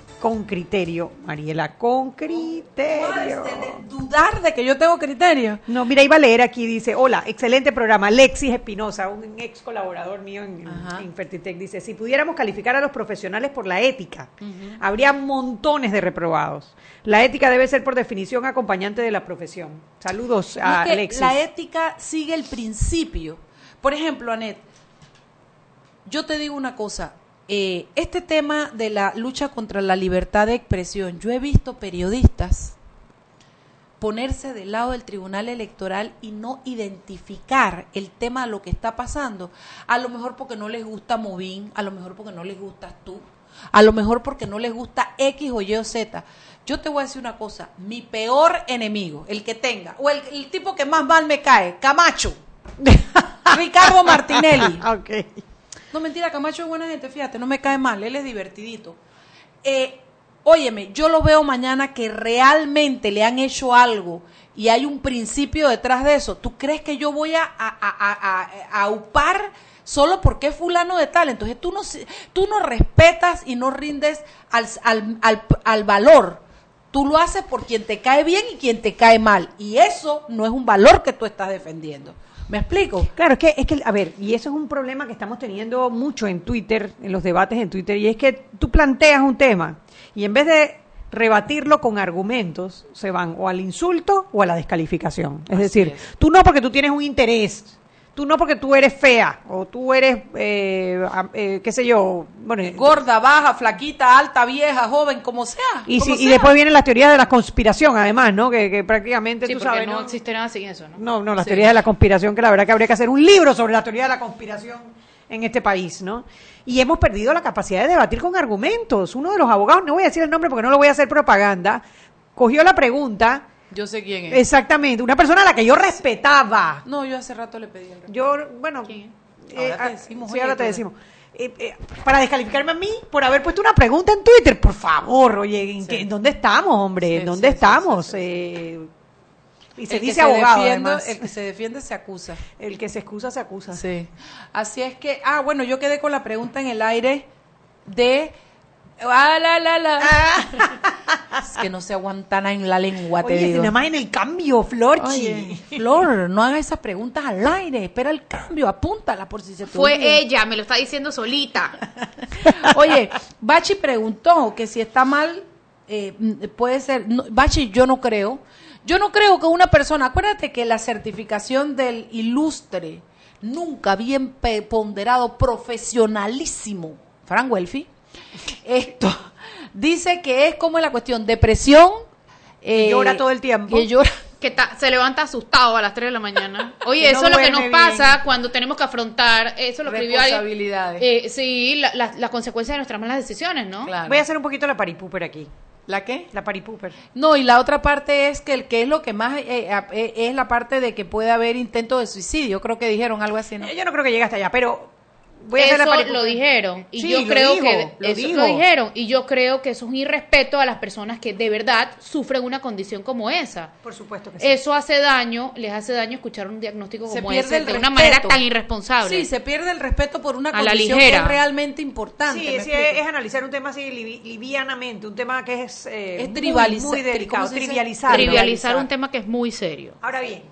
con criterio. Mariela, con criterio. Dudar de que yo tengo criterio. No, mira, iba a leer aquí, dice, hola, excelente programa. Alexis Espinosa, un ex colaborador mío en, en Fertitec, dice, si pudiéramos calificar a los profesionales por la ética, habría montones de reprobados. La ética debe ser por definición acompañante de la profesión. Saludos a Es que Alexis. La ética sigue el principio. Por ejemplo, Anet, yo te digo una cosa. Eh, este tema de la lucha contra la libertad de expresión, yo he visto periodistas ponerse del lado del Tribunal Electoral y no identificar el tema de lo que está pasando. A lo mejor porque no les gusta Movín, a lo mejor porque no les gustas tú, a lo mejor porque no les gusta X o Y o Z. Yo te voy a decir una cosa, mi peor enemigo, el que tenga, o el, el tipo que más mal me cae, Camacho, Ricardo Martinelli. No, mentira, Camacho es buena gente, fíjate, no me cae mal, él es divertidito. Eh, óyeme, yo lo veo mañana que realmente le han hecho algo y hay un principio detrás de eso. ¿Tú crees que yo voy a, a, upar solo porque es fulano de tal? Entonces tú no, tú no respetas y no rindes al, al valor. Tú lo haces por quien te cae bien y quien te cae mal. Y eso no es un valor que tú estás defendiendo. ¿Me explico? Claro, es que, es que, a ver, y eso es un problema que estamos teniendo mucho en Twitter, en los debates en Twitter, y es que tú planteas un tema y en vez de rebatirlo con argumentos, se van o al insulto o a la descalificación. Es decir, tú no porque tú tienes un interés, tú no porque tú eres fea, o tú eres, eh, eh, qué sé yo, bueno, Gorda, baja, flaquita, alta, vieja, joven, como sea. y, como si- y después vienen las teorías de la conspiración, además, ¿no? Que, que prácticamente Sí, tú porque sabes, no ¿no? existe nada sin eso, ¿no? No, no, las Sí. teorías de la conspiración, que la verdad que habría que hacer un libro sobre la teoría de la conspiración en este país, ¿no? Y hemos perdido la capacidad de debatir con argumentos. Uno de los abogados, no voy a decir el nombre porque no lo voy a hacer propaganda, cogió la pregunta. Yo sé quién es. Exactamente, una persona a la que yo respetaba. No, yo hace rato le pedí el respeto. Yo, bueno, eh, Ahora te ah, decimos, sí, oye, ahora te decimos. Eh, eh, para descalificarme a mí por haber puesto una pregunta en Twitter, por favor, oye, ¿en, qué- en dónde estamos, hombre? ¿En dónde estamos? Eh, y se El dice abogado, defiende-. El que se defiende se acusa. El que se excusa se acusa. Sí. Así es que, ah, bueno, yo quedé con la pregunta en el aire de... Ah, la, la, la. es que no se aguantan en la lengua, te Oye, digo. nada más en el cambio, Florchi. Flor, no hagas esas preguntas al aire. Espera el cambio, apúntala por si se te Fue olvida. ella, me lo está diciendo solita. Oye, Bachi preguntó que si está mal, eh, puede ser. no, Bachi, yo no creo. Yo no creo que una persona. Acuérdate que la certificación del ilustre, nunca bien ponderado, profesionalísimo, Frank Welfi, esto dice que es como la cuestión depresión. eh, Llora todo el tiempo. Que llora. Que ta- se levanta asustado a las 3 de la mañana. Oye, no eso es lo que nos pasa cuando tenemos que afrontar, eso lo escribió. Responsabilidades. Eh, sí, la- la- las consecuencias de nuestras malas decisiones, ¿no? Voy a hacer un poquito la paripuper aquí. ¿La qué? La paripuper. No, y la otra parte es que el que es lo que más eh, a- eh, es la parte de que puede haber intento de suicidio. Creo que dijeron algo así, ¿no? Yo no creo que llegue hasta allá, pero voy a hacer la eso lo dijeron y Sí, yo lo creo dijo, que lo eso dijo. lo dijeron y yo creo que eso es un irrespeto a las personas que de verdad sufren una condición como esa. Por supuesto que sí. Eso hace daño, les hace daño escuchar un diagnóstico Se como ese de una manera tan irresponsable. Sí, se pierde el respeto por una A la condición ligera. que es realmente importante. Sí, es, es analizar un tema así livi- livianamente, un tema que es, eh, Es muy, muy delicado, trivializar. trivializar un tema que es muy serio. Ahora bien,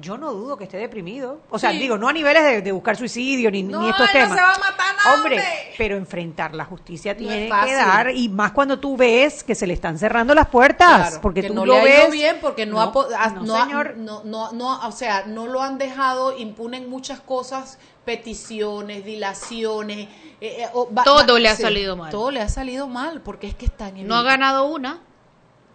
yo no dudo que esté deprimido. O sea, Sí. digo, no a niveles de, de buscar suicidio ni, No, ni estos él no temas. se va a matar nada, Hombre, pero enfrentar la justicia No tiene que dar, y más cuando tú ves que se le están cerrando las puertas, Claro, porque que tú no lo le ha ves. ido bien porque no, ha ha- no, no ha- señor. no, no, no, o sea, no lo han dejado, impunen muchas cosas, peticiones, dilaciones. eh, eh, o va- Todo va- le ha sí, salido mal. Todo le ha salido mal porque es que están en No ha ganado una,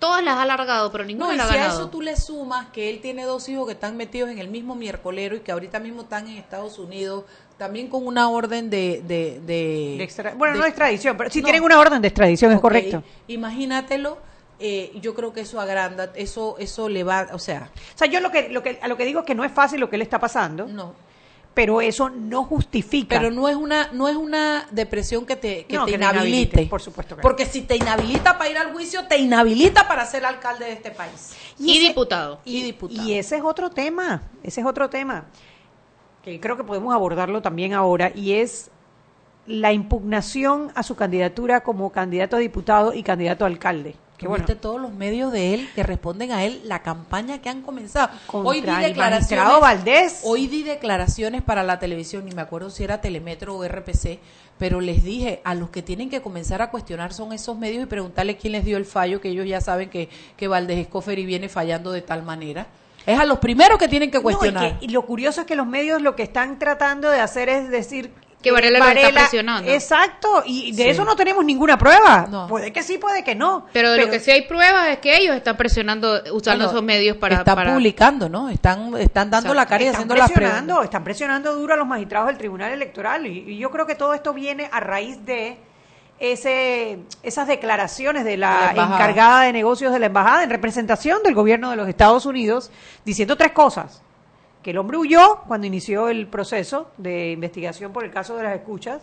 todas las ha alargado, pero ninguna No, y la ha si a eso tú le sumas que él tiene dos hijos que están metidos en el mismo miércolero y que ahorita mismo están en Estados Unidos, también con una orden de... de, de- De extra- bueno, de- no de extradición, pero sí No. tienen una orden de extradición, es correcto. Imagínatelo, eh, yo creo que eso agranda, eso eso le va, o sea, O sea, yo lo que, lo que, a lo que digo es que no es fácil lo que le está pasando, no. Pero eso no justifica. Pero no es una no es una depresión que te, que No, te que inhabilite. por supuesto que no. Porque si te inhabilita para ir al juicio, te inhabilita para ser alcalde de este país. Y ese- diputado. Y diputado. Y ese es otro tema, ese es otro tema, que creo que podemos abordarlo también ahora, y es la impugnación a su candidatura como candidato a diputado y candidato a alcalde. Que bueno, ¿Viste todos los medios de él que responden a él la campaña que han comenzado. Contra Hoy di declaraciones. Valdés. Hoy di declaraciones para la televisión, ni me acuerdo si era Telemetro o RPC, pero les dije a los que tienen que comenzar a cuestionar son esos medios y preguntarle quién les dio el fallo, que ellos ya saben que, que Valdés Escoferi viene fallando de tal manera. Es a los primeros que tienen que No, y, cuestionar. que- y lo curioso es que los medios lo que están tratando de hacer es decir Que Varela lo está presionando. Exacto, y de Sí. eso no tenemos ninguna prueba. No. Puede que sí, puede que no. Pero de lo que sí hay pruebas es que ellos están presionando, usando Bueno, esos medios para... están para- publicando, ¿no? Están, están dando Exacto. la cara y están haciendo las presionando, están presionando duro a los magistrados del Tribunal Electoral y, y yo creo que todo esto viene a raíz de ese esas declaraciones de la, encargada de negocios de la embajada en representación del gobierno de los Estados Unidos diciendo tres cosas que el hombre huyó cuando inició el proceso de investigación por el caso de las escuchas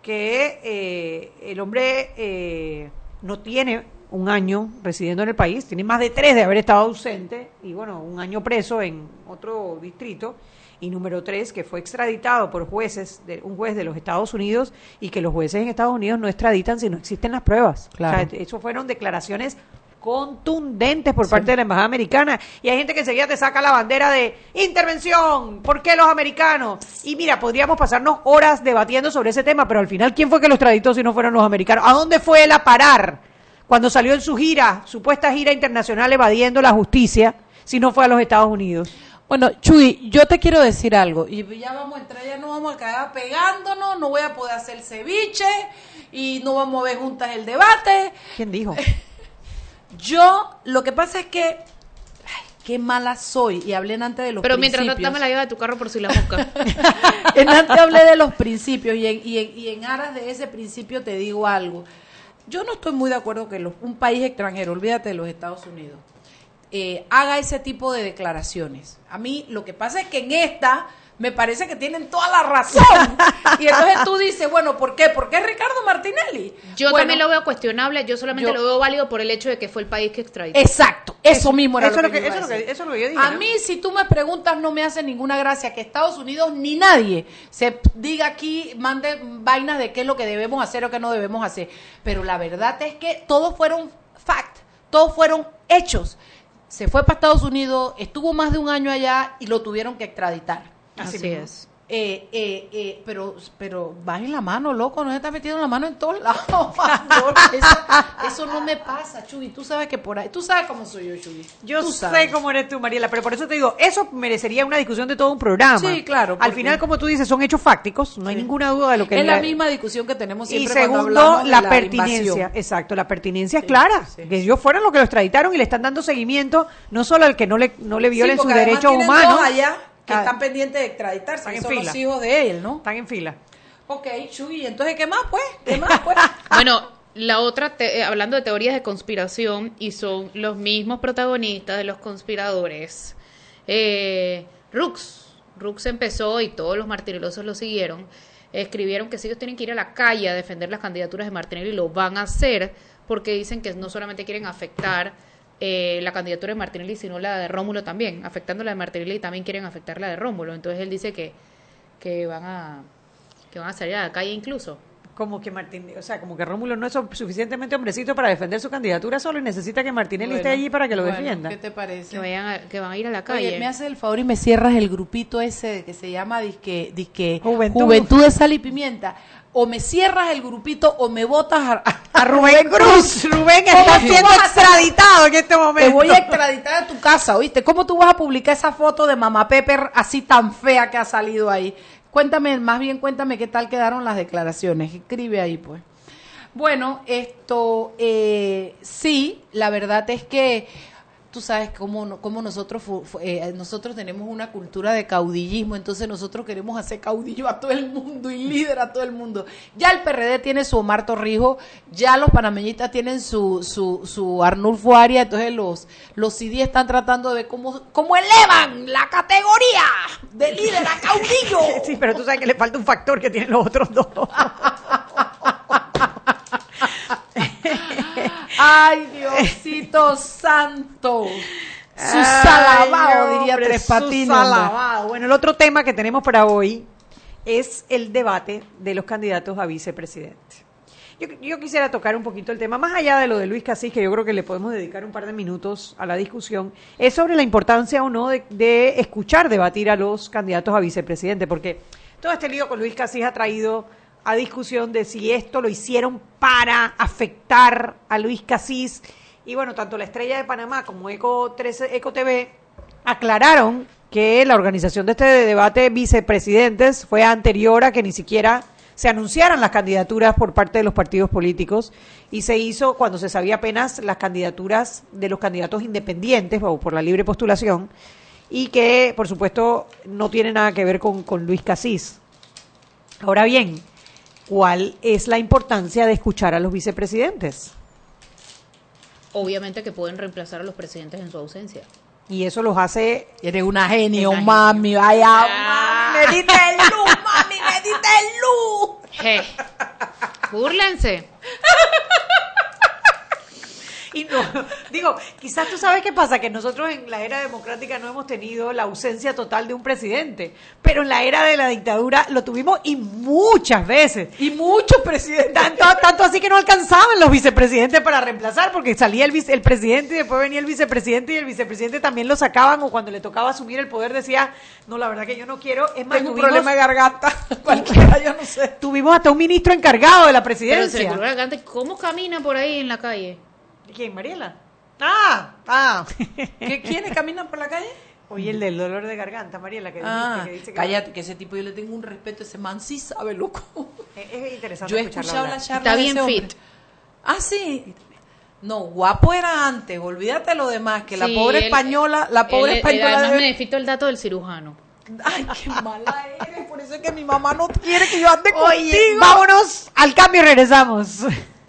que eh, el hombre eh, no tiene un año residiendo en el país, tiene más de tres de haber estado ausente y bueno, un año preso en otro distrito. Y número tres, que fue extraditado por jueces, de, un juez de los Estados Unidos y que los jueces en Estados Unidos no extraditan si no existen las pruebas. Claro. O sea, eso fueron declaraciones contundentes por parte de la embajada americana y hay gente que enseguida te saca la bandera de intervención, ¿por qué los americanos? Y mira, podríamos pasarnos horas debatiendo sobre ese tema, pero al final ¿quién fue que lo extraditó si no fueron los americanos? ¿A dónde fue él a parar cuando salió en su gira, supuesta gira internacional evadiendo la justicia, si no fue a los Estados Unidos? Bueno, Chuy, yo te quiero decir algo. Y ya vamos a entrar, ya no vamos a quedar pegándonos, no voy a poder hacer ceviche y no vamos a ver juntas el debate. ¿Quién dijo? Yo, lo que pasa es que, ay, qué mala soy. Y hablé antes de los Pero mientras no dame la llave de tu carro por si la mosca. En antes hablé de los principios y en, y, en, y en aras de ese principio te digo algo. Yo no estoy muy de acuerdo que los- un país extranjero, olvídate de los Estados Unidos, eh, haga ese tipo de declaraciones. A mí lo que pasa es que en esta me parece que tienen toda la razón. y entonces tú dices, bueno, ¿por qué? ¿Por qué Ricardo Martinelli? Yo Bueno, también lo veo cuestionable, yo solamente yo- lo veo válido por el hecho de que fue el país que extraditó. Exacto, eso mismo era Eso lo que, yo eso lo que- eso lo que yo dije, A ¿no? mí, si tú me preguntas, no me hace ninguna gracia que Estados Unidos ni nadie se diga aquí, mande vainas de qué es lo que debemos hacer o qué no debemos hacer. Pero la verdad es que todos fueron fact, todos fueron hechos. Se fue para Estados Unidos, estuvo más de un año allá y lo tuvieron que extraditar. Así, es. Eh, eh, eh, pero, pero bajen la mano, loco, no se está metiendo la mano en todos lados. favor. eso, eso no me pasa, Chubi. Tú sabes que por ahí, tú sabes cómo soy yo, Chubi. Yo Tú sé sabes. cómo eres tú, Mariela, pero por eso te digo, eso merecería una discusión de todo un programa. Sí, claro, Al final, como tú dices, son hechos fácticos, no hay ninguna duda de lo que Es la misma discusión que tenemos Y siempre cuando segundo, de la, pertinencia. invasión. Exacto, la pertinencia es clara. Que ellos fueron los que lo extraditaron y le están dando seguimiento no solo al que no le, no le violen sus derechos humanos. allá que Ah, están pendientes de extraditarse, Están que en son fila. los hijos de él, ¿no? Están en fila. Ok, Chuy, entonces, ¿qué más, pues? ¿Qué más, pues? Bueno, la otra, te- eh, hablando de teorías de conspiración, y son los mismos protagonistas de los conspiradores. Eh, Rux, Rux empezó y todos los martirilosos lo siguieron. Escribieron que si ellos tienen que ir a la calle a defender las candidaturas de Martinelli, lo van a hacer porque dicen que no solamente quieren afectar eh, la candidatura de Martinelli, sino la de Rómulo también. Afectando la de Martinelli también quieren afectar la de Rómulo. Entonces él dice que, que van a que van a salir a la calle incluso. Como que Martín, o sea, como que Rómulo no es suficientemente hombrecito para defender su candidatura solo y necesita que Martinelli esté allí para que lo bueno, defienda. ¿Qué te parece? Que, vayan a- que van a ir a la calle. Oye, me haces el favor y me cierras el grupito ese que se llama disque, disque Juventud. Juventud. de Sal y Pimienta. O me cierras el grupito o me botas a, A Rubén Cruz. Rubén está ¿Cómo tú siendo extraditado en este momento. Te voy a extraditar a tu casa, ¿oíste? ¿Cómo tú vas a publicar esa foto de Mamá Pepper así tan fea que ha salido ahí? Cuéntame, más bien cuéntame qué tal quedaron las declaraciones. Escribe ahí, pues. Bueno, esto eh, sí, la verdad es que tú sabes cómo, cómo nosotros eh, nosotros tenemos una cultura de caudillismo, entonces nosotros queremos hacer caudillo a todo el mundo y líder a todo el mundo. Ya el PRD tiene su Omar Torrijos, ya los panameñistas tienen su, su, su Arnulfo Arias, entonces los, los CD están tratando de ver cómo, cómo elevan la categoría de líder a caudillo. Sí, pero tú sabes que le falta un factor que tienen los otros dos. Ay, Diosito santo. Su Ay, salabao, diría hombre, Tres Patines. Bueno, el otro tema que tenemos para hoy es el debate de los candidatos a vicepresidente. Yo, yo quisiera tocar un poquito el tema, más allá de lo de Luis Casís, que yo creo que le podemos dedicar un par de minutos a la discusión, es sobre la importancia o no de, de escuchar debatir a los candidatos a vicepresidente, porque todo este lío con Luis Casís ha traído a discusión de si esto lo hicieron para afectar a Luis Casís. Y bueno, tanto la Estrella de Panamá como Eco, 13, Eco TV aclararon que la organización de este debate de vicepresidentes fue anterior a que ni siquiera se anunciaran las candidaturas por parte de los partidos políticos y se hizo cuando se sabía apenas las candidaturas de los candidatos independientes o por la libre postulación y que por supuesto no tiene nada que ver con, con Luis Casís. Ahora bien, ¿cuál es la importancia de escuchar a los vicepresidentes? Obviamente que pueden reemplazar a los presidentes en su ausencia. Y eso los hace... Eres una genio, Una mami. Vaya, Ah. mami, me diste luz, mami, me diste luz. Je. Búrlense. Y no, digo, quizás tú sabes qué pasa, que nosotros en la era democrática no hemos tenido la ausencia total de un presidente, pero en la era de la dictadura lo tuvimos y muchas veces. Y muchos presidentes. Tanto, tanto así que no alcanzaban los vicepresidentes para reemplazar, porque salía el, vice- el presidente y después venía el vicepresidente y el vicepresidente también lo sacaban o cuando le tocaba asumir el poder decía, no, la verdad que yo no quiero, es más, Tengo un problema de garganta. Cualquiera, yo no sé. tuvimos hasta un ministro encargado de la Pero se le presidencia. garganta, ¿Cómo camina por ahí en la calle? ¿Quién, Mariela? Ah, ah. ¿Qué, ¿Quiénes caminan por la calle? Oye, el del dolor de garganta, Mariela, que, Ah, que dice que cállate, que ese tipo yo le tengo un respeto, ese man sí sabe, loco. Es, es interesante Yo he escuchado hablar. la charla Está de bien ese fit. hombre. Ah, sí. No, guapo era antes, olvídate lo demás, que la pobre él- española, la pobre él- él española además me necesito el dato del cirujano. Ay, qué mala eres, por eso es que mi mamá no quiere que yo ande Oye, contigo. vámonos al cambio y regresamos.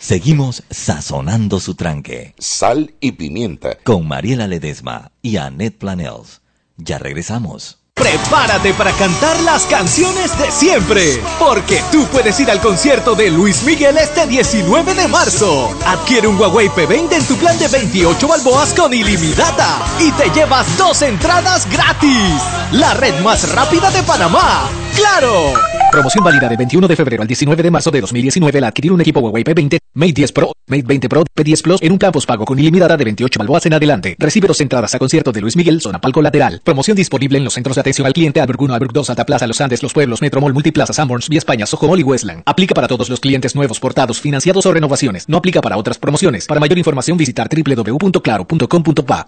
Seguimos sazonando su tranque. Sal y pimienta. Con Mariela Ledesma y Annette Planels. Ya regresamos. Prepárate para cantar las canciones de siempre, porque tú puedes ir al concierto de Luis Miguel este 19 de marzo. Adquiere un Huawei P20 en tu plan de 28 balboas con ilimitada y te llevas dos entradas gratis. La red más rápida de Panamá. ¡Claro! Promoción válida del 21 de febrero al 19 de marzo de 2019 al adquirir un equipo Huawei P20, Mate 10 Pro, Mate 20 Pro, P10 Plus en un plan pago con ilimitada de 28 balboas en adelante. Recibe dos entradas a concierto de Luis Miguel, zona palco lateral. Promoción disponible en los centros de atención al cliente Albert 1, Albert 2, Alta Plaza, Los Andes, Los Pueblos, Metro Mall, Multiplaza, Sanborns, Vía España, Soho Mall y Westland. Aplica para todos los clientes nuevos, portados, financiados o renovaciones. No aplica para otras promociones. Para mayor información visitar www.claro.com.pa.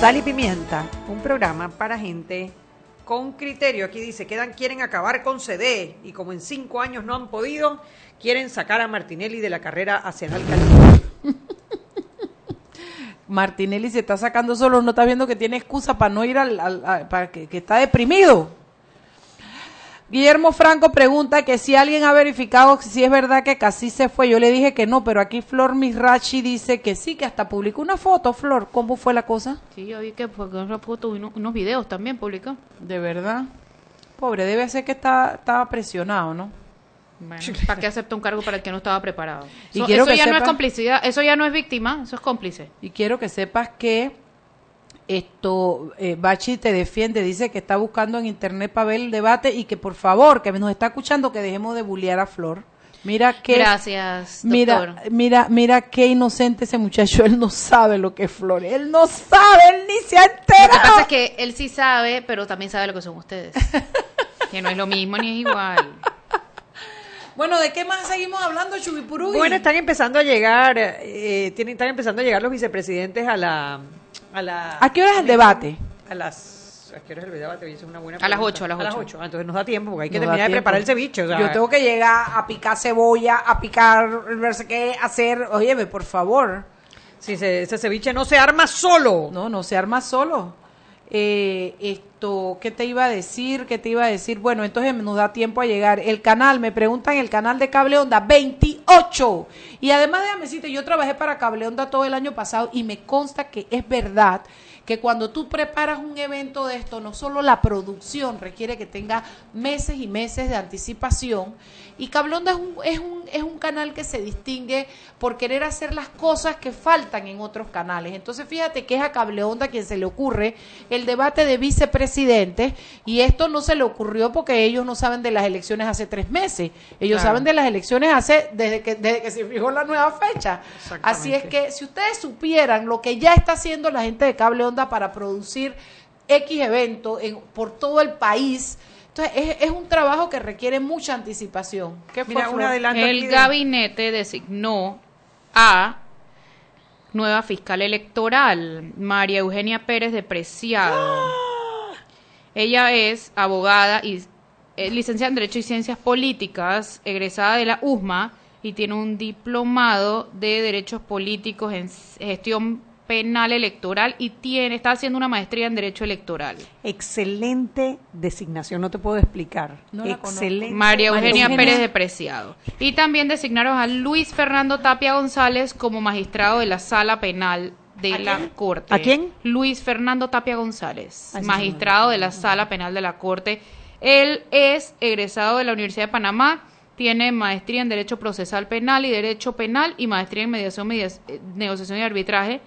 Sal y Pimienta, un programa para gente con criterio. Aquí dice, quedan, quieren acabar con CD y como en cinco años no han podido, quieren sacar a Martinelli de la carrera hacia la alcaldía. Martinelli se está sacando solo, no está viendo que tiene excusa para no ir al, al- para que está deprimido. Guillermo Franco pregunta que si alguien ha verificado si es verdad que casi se fue. Yo le dije que no, pero aquí Flor Mirachi dice que sí, que hasta publicó una foto. Flor, ¿cómo fue la cosa? Sí, yo vi que que una foto y uno- unos videos también publicó. De verdad. Pobre, debe ser que está, estaba presionado, ¿no? Bueno, ¿para qué acepta un cargo para el que no estaba preparado? Y Eso, quiero eso que ya no es complicidad, eso ya no es víctima, eso es cómplice. Y quiero que sepas que esto, eh, Bachi te defiende, dice que está buscando en internet para ver el debate y que por favor, que nos está escuchando, que dejemos de bullear a Flor. Mira que Gracias, Mira, doctor. mira, mira qué inocente ese muchacho, él no sabe lo que es Flor, él no sabe, él ni se ha Lo que enterado. pasa es que él sí sabe, pero también sabe lo que son ustedes. que no es lo mismo ni es igual. Bueno, ¿de qué más seguimos hablando, Chubipurugui? Bueno, están empezando a llegar, eh, tienen, están empezando a llegar los vicepresidentes a la... ¿A, la, ¿A qué hora es el debate? A las... ¿A qué hora es el debate? Es una buena A las pregunta. ocho, a las ocho. ocho. Ah, Entonces nos da tiempo, porque hay que terminar de preparar el ceviche. o sea, Yo tengo que llegar a picar cebolla, a picar, no sé qué, hacer. Óyeme, por favor. Si se- ese ceviche no se arma solo. No, no se arma solo. Eh, esto, ¿qué te iba a decir? ¿Qué te iba a decir? Bueno, entonces nos da tiempo a llegar. El canal, me preguntan, el canal de Cable Onda, 28. Y además, déjame decirte, yo trabajé para Cable Onda todo el año pasado y me consta que es verdad que cuando tú preparas un evento de esto, no solo la producción requiere que tenga meses y meses de anticipación, y Cablonda es un, es un, es un canal que se distingue por querer hacer las cosas que faltan en otros canales. Entonces, fíjate que es a Cableonda quien se le ocurre el debate de vicepresidentes, y esto no se le ocurrió porque ellos no saben de las elecciones hace tres meses, ellos Claro. saben de las elecciones hace desde que, desde que se fijó la nueva fecha. Así es que si ustedes supieran lo que ya está haciendo la gente de Cable Onda para producir X evento en, por todo el país, entonces es, es un trabajo que requiere mucha anticipación. ¿Qué fue, Mira, un adelanto aquí El de- gabinete designó a nueva fiscal electoral, María Eugenia Pérez de Preciado. Ella es abogada y es licenciada en Derecho y Ciencias Políticas, egresada de la USMA y tiene un diplomado de Derechos Políticos en Gestión Penal Electoral y tiene está haciendo una maestría en Derecho Electoral. Excelente designación, no te puedo explicar. No la conozco. Excelente. María Eugenia Eugenia. Pérez de Preciado. Y también designaron a Luis Fernando Tapia González como magistrado de la Sala Penal de la Corte. ¿A quién? Luis Fernando Tapia González, Ay, sí, magistrado de la Sala Penal de la Corte. Él es egresado de la Universidad de Panamá, tiene maestría en Derecho Procesal Penal y Derecho Penal y maestría en Mediación, Media- eh, Negociación y Arbitraje.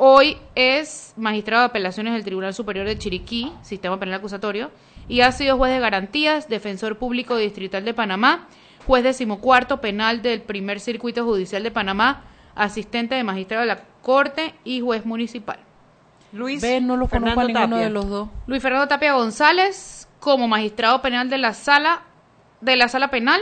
Hoy es magistrado de apelaciones del Tribunal Superior de Chiriquí, Sistema Penal Acusatorio. y ha sido juez de garantías, defensor público distrital de Panamá, juez decimocuarto penal del primer circuito judicial de Panamá, asistente de magistrado de la Corte y juez municipal. Luis no lo conozco a Fernando ninguno Tapia. de los dos. Luis Fernando Tapia González como magistrado penal de la sala de la sala penal,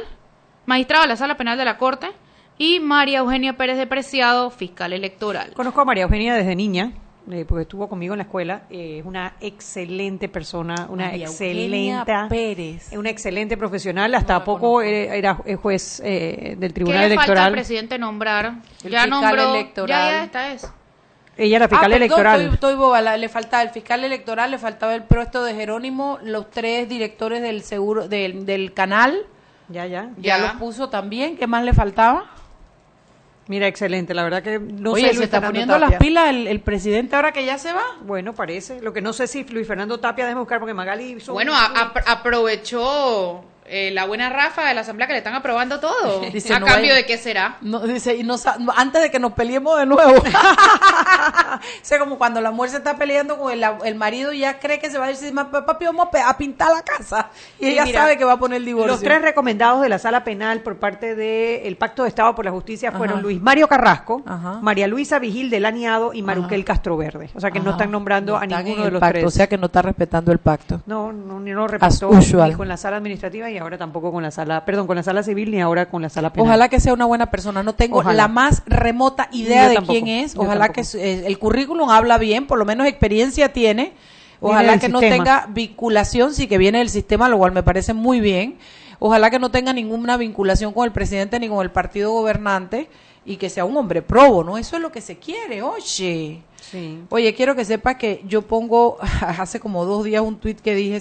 magistrado de la sala penal de la Corte y María Eugenia Pérez de Preciado, fiscal electoral. Conozco a María Eugenia desde niña, eh, porque estuvo conmigo en la escuela. eh, Es una excelente persona, una María Eugenia excelente Pérez. una excelente profesional. Hasta poco era, era juez eh, del ¿Qué Tribunal le falta al Electoral. presidente nombrar? El ya fiscal nombró, electoral. ya, ya esta es. Ella era fiscal Ah, perdón, electoral. Estoy, estoy boba, la- le faltaba el fiscal electoral, le faltaba el puesto de Jerónimo, los tres directores del seguro del, del canal, Ya, ya. ya, Ya. los puso también. ¿Qué más le faltaba? Mira, excelente. La verdad que no Oye, sé se Luis está Fernando poniendo Tapia. las pilas el, el presidente ahora que ya se va. Bueno, parece. Lo que no sé si Luis Fernando Tapia, déjame buscar porque Magali hizo Bueno, un- a- apro- aprovechó eh, la buena Rafa de la Asamblea que le están aprobando todo. Dice, ¿A no cambio de qué será? No, dice, y no no, antes de que nos peleemos de nuevo. o sea, como cuando la mujer se está peleando con el, el marido y ya cree que se va a decir, "Ma- papi, vamos a pintar la casa. Y ella mira, sabe que va a poner el divorcio. Los tres recomendados de la sala penal por parte del Pacto de Estado por la Justicia fueron Ajá. Luis Mario Carrasco, Ajá. María Luisa Vigil del Aniado y Maruquel Castroverde. O sea que no están nombrando No a ninguno de los pacto, tres. O sea que no está respetando el pacto. No, no, ni lo As repasó usual. con la sala administrativa y ahora tampoco con la sala, perdón, con la sala civil ni ahora con la sala penal. Ojalá que sea una buena persona. No tengo Ojalá. la más remota idea Yo de tampoco, quién es. Ojalá que eh, el currículum habla bien, por lo menos experiencia tiene. Ojalá que no tenga vinculación, sí que viene del sistema, lo cual me parece muy bien. Ojalá que no tenga ninguna vinculación con el presidente ni con el partido gobernante y que sea un hombre probo, ¿no? Eso es lo que se quiere, oye. Sí. Oye, quiero que sepa que yo pongo hace como dos días un tuit que dije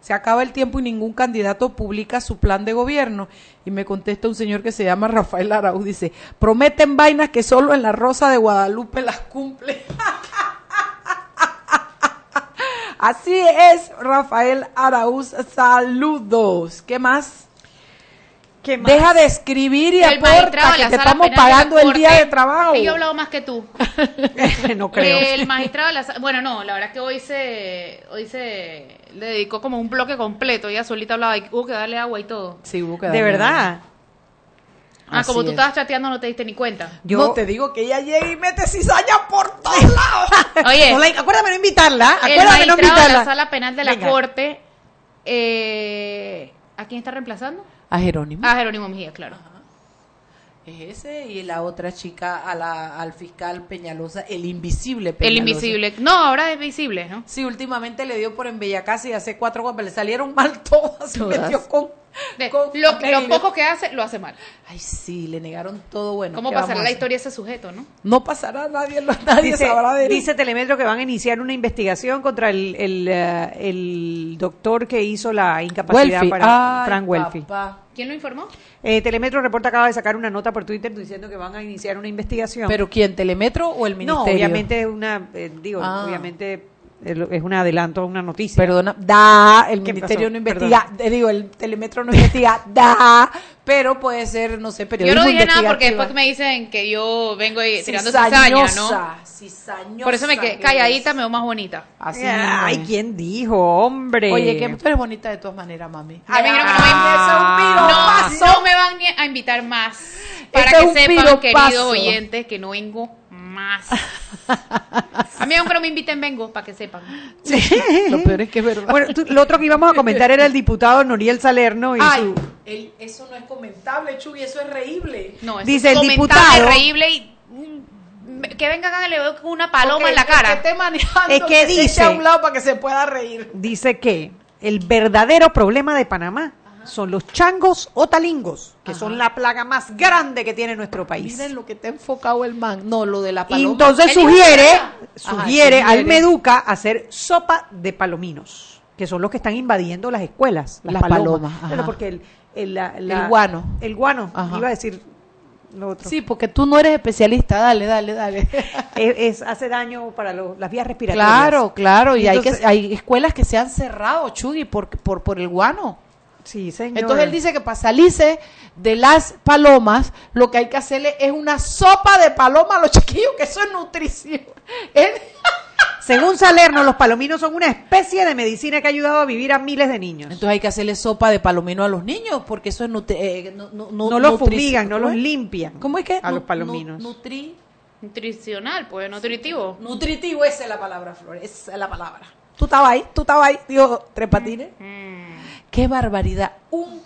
se, acaba el tiempo y ningún candidato publica su plan de gobierno. Y me contesta un señor que se llama Rafael Araúz, dice, prometen vainas que solo en la Rosa de Guadalupe las cumple. Así es, Rafael Araúz, saludos. ¿Qué más? ¿Qué más? Deja de escribir y El aporta, de que te sala estamos de pagando el día de trabajo. Y yo he hablado más que tú. no creo. El magistrado de la sa- bueno, no, la verdad que hoy se hoy se le dedicó como un bloque completo, ella solita hablaba y hubo que darle agua y todo. Sí, hubo que de darle verdad. Ah, como tú es. estabas chateando no te diste ni cuenta. Yo No te digo que ella llega y mete cizaña por todos lados. Oye, No la- acuérdame no invitarla. el Acuérdame no magistrado de invitarla. la sala penal de la Venga. corte eh, ¿a quién está reemplazando? A Jerónimo. A Jerónimo Mejía, claro. Es ese y la otra chica a la, al fiscal Peñalosa, el invisible El Peñalosa. invisible. No, ahora es visible, ¿no? Sí, últimamente le dio por embellacasa y hace cuatro golpes le salieron mal todas. Se Todas. metió con, De- lo, lo poco que hace, lo hace mal. Ay, sí, le negaron todo bueno. ¿Cómo ¿qué vamos pasará a la historia de ese sujeto, no? No pasará, nadie, lo- nadie Dice, sabrá de él. dice Telemetro que van a iniciar una investigación contra el, el, eh, el doctor que hizo la incapacidad Welfi. para Ay, Frank Welfi. papá. ¿Quién lo informó? Eh, Telemetro Reporta acaba de sacar una nota por Twitter diciendo que van a iniciar una investigación. ¿Pero quién? ¿Telemetro o el no, ministerio? obviamente es una, eh, digo, Ah. obviamente es un adelanto, una noticia. Perdona, da, el ¿Qué ministerio pasó? no investiga, eh, digo, el telemetro no investiga, da, pero puede ser, no sé, Yo periodismo no dije nada porque después me dicen que yo vengo ahí tirando cizaña, ¿no? Cizañosa, cizañosa Por eso me quedé que calladita, me veo más bonita. Así Ay, mismo. ¿quién dijo, hombre? Oye, que tú eres bonita de todas maneras, mami. Ya me dijeron que no me- Ay, eso es un piropazo. no, no me van a invitar más. Para Ese es que sepan, queridos oyentes, que no vengo más. A mí aunque no me inviten, vengo, para que sepan. Lo peor es que es verdad. Bueno, tú- lo otro que íbamos a comentar era el diputado Noriel Salerno y Ay, su... el- eso no es comentable, Chuy, eso es reíble. No, eso Dice es el comentable, diputado- reíble y mm, que venga acá y le veo con una paloma en la cara. que esté manejando, Es que se eche dice- a un lado para que se pueda reír. dice que el verdadero problema de Panamá son los changos o talingos, que son la plaga más grande que tiene nuestro país. Miren lo que está enfocado el man. No, lo de la paloma. entonces Él dijo sugiere, Ajá, sugiere al sugiere. Meduca hacer sopa de palominos, que son los que están invadiendo las escuelas, las, Las palomas. Claro, porque el, el, la- la- El guano. El guano, Ajá. iba a decir lo otro. Sí, porque tú no eres especialista. Dale, dale, dale. Es, es- hace daño para lo- las vías respiratorias. Claro, claro. Y hay, que, hay escuelas que se han cerrado, Chugui, por, por, por el guano. Sí, señor. Entonces él dice que para salirse de las palomas, lo que hay que hacerle es una sopa de paloma a los chiquillos, que eso es nutrición. Él- Según Salerno, los palominos son una especie de medicina que ha ayudado a vivir a miles de niños. Entonces hay que hacerle sopa de palomino a los niños porque eso es nutri- eh, no, no, no- No los fumigan, no ¿cómo los limpian. ¿Cómo es que? A los palominos. nu- nutri- Nutricional, pues, nutritivo. nutritivo, esa es la palabra, Flores, esa es la palabra. Tú estabas ahí, tú estabas ahí, digo, Tres Patines. Qué barbaridad. Un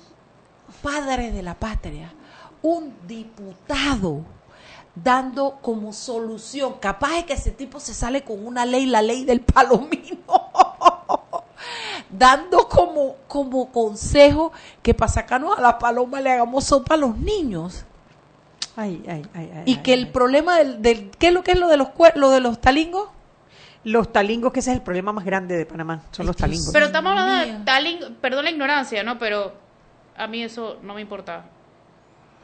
padre de la patria, un diputado dando como solución, capaz es que ese tipo se sale con una ley, la ley del palomino, dando como, como consejo que para sacarnos a la paloma le hagamos sopa a los niños. Ay, ay, ay, ay, Y que el problema del, del- ¿qué es lo que es lo de los lo de los talingos? Los talingos, que ese es el problema más grande de Panamá, son los talingos. Pero estamos hablando de taling, perdón la ignorancia, ¿no? Pero a mí eso no me importa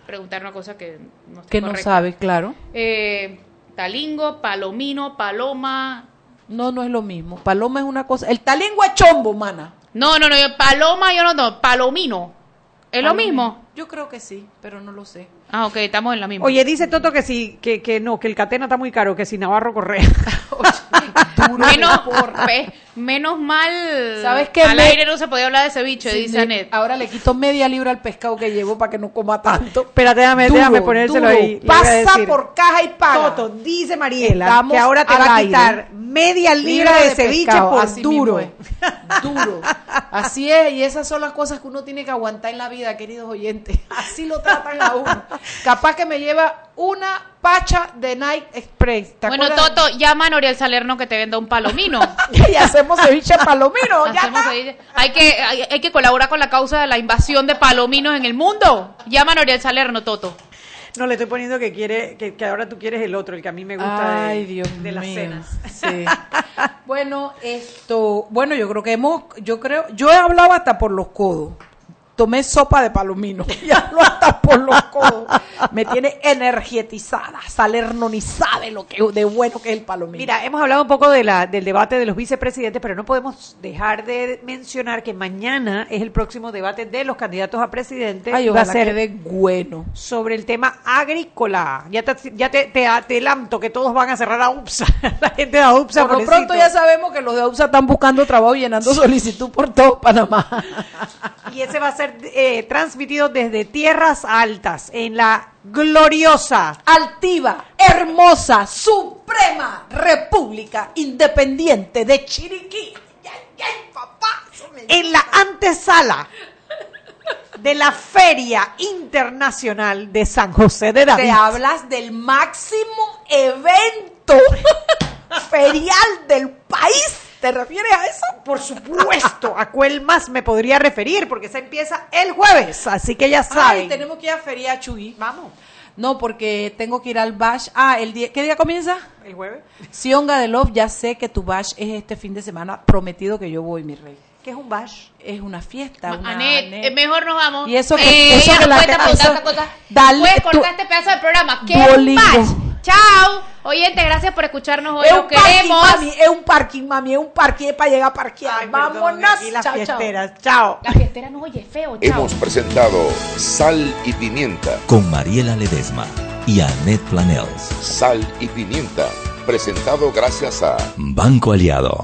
preguntar una cosa que no Que no sabe, claro. Eh, talingo, palomino, paloma. No, no es lo mismo. Paloma es una cosa. El talingo es chombo, mana. No, no, no, yo- paloma yo no, no, palomino. ¿Es lo mismo? Yo creo que sí, pero no lo sé. Ah, ok, estamos en la misma. Oye, dice Toto que sí, que, que no, que el catena está muy caro, que si Navarro Correa. menos, pe- menos mal. ¿Sabes qué? Al Me- aire no se podía hablar de ceviche, Sí, dice ne- Anet. Ahora le quito media libra al pescado que llevo para que no coma tanto. Espérate, déjame, Duro, déjame ponérselo duro. ahí. Pasa decir. por caja y paga. Toto, dice Mariela Estamos que ahora te va a aire. quitar media libra, de, ceviche pescado, por así duro. mismo es. Duro. Así es, y esas son las cosas que uno tiene que aguantar en la vida, queridos oyentes. Así lo tratan a uno. Capaz que me lleva una pacha de Night Express. ¿Te Bueno, acuerdas? Toto, llama a Noriel Salerno que te venda un palomino. y hacemos ceviche palomino. Hacemos ceviche. Hay que, hay, hay que colaborar con la causa de la invasión de palominos en el mundo. Llama a Noriel Salerno, Toto. No, le estoy poniendo que quiere, que, que ahora tú quieres el otro, el que a mí me gusta Ay, de, Dios de las mío. cenas. Sí. bueno, esto, bueno, yo creo que hemos, yo creo, yo he hablado hasta por los codos. Tomé sopa de palomino y hablo hasta por los codos. Me tiene energetizada, Salerno ni sabe lo que de bueno que es el palomino. Mira, hemos hablado un poco de la, del debate de los vicepresidentes, pero no podemos dejar de mencionar que mañana es el próximo debate de los candidatos a presidente. Ay, va a ser quede bueno. sobre el tema agrícola. Ya te, ya te, te adelanto que todos van a cerrar a UPSA. la gente de UPSA. Por lo pronto ya sabemos que los de UPSA están buscando trabajo y llenando solicitud por todo Panamá. Y ese va a ser eh, transmitido desde Tierras Altas, en la gloriosa, altiva, hermosa, suprema República Independiente de Chiriquí. Ay, ay, papá, eso me- en la antesala de la Feria Internacional de San José de David. Te hablas del máximo evento ferial del país. ¿Te refieres a eso? Por supuesto, ¿a cuál más me podría referir? Porque se empieza el jueves, así que ya saben. Ay, tenemos que ir a Feria Chuy. Vamos. No, porque tengo que ir al Bash. Ah, el día, ¿qué día comienza? ¿El jueves? Sionga de Love, ya sé que tu Bash es este fin de semana. Prometido que yo voy, mi rey. ¿Qué es un bash? Es una fiesta. una Anet, Anet. eh, mejor nos vamos. Y eso que- Eh, eso ella que no la puede que- preguntar eso- esta cosa. Dale, Puedes tú- cortar este pedazo del programa. ¿Qué es un bash? Chao. Oyente, gracias por escucharnos hoy. Es Lo un parking, queremos. mami, es un parking, mami, es un parking para llegar a parquear. Ay, perdón, Vámonos, aquí las chao, chao. fiesteras. Chao. La fiestera no oye feo. Chao. Hemos presentado Sal y Pimienta. Con Mariela Ledesma y Annette Planels. Sal y Pimienta. Presentado gracias a Banco Aliado.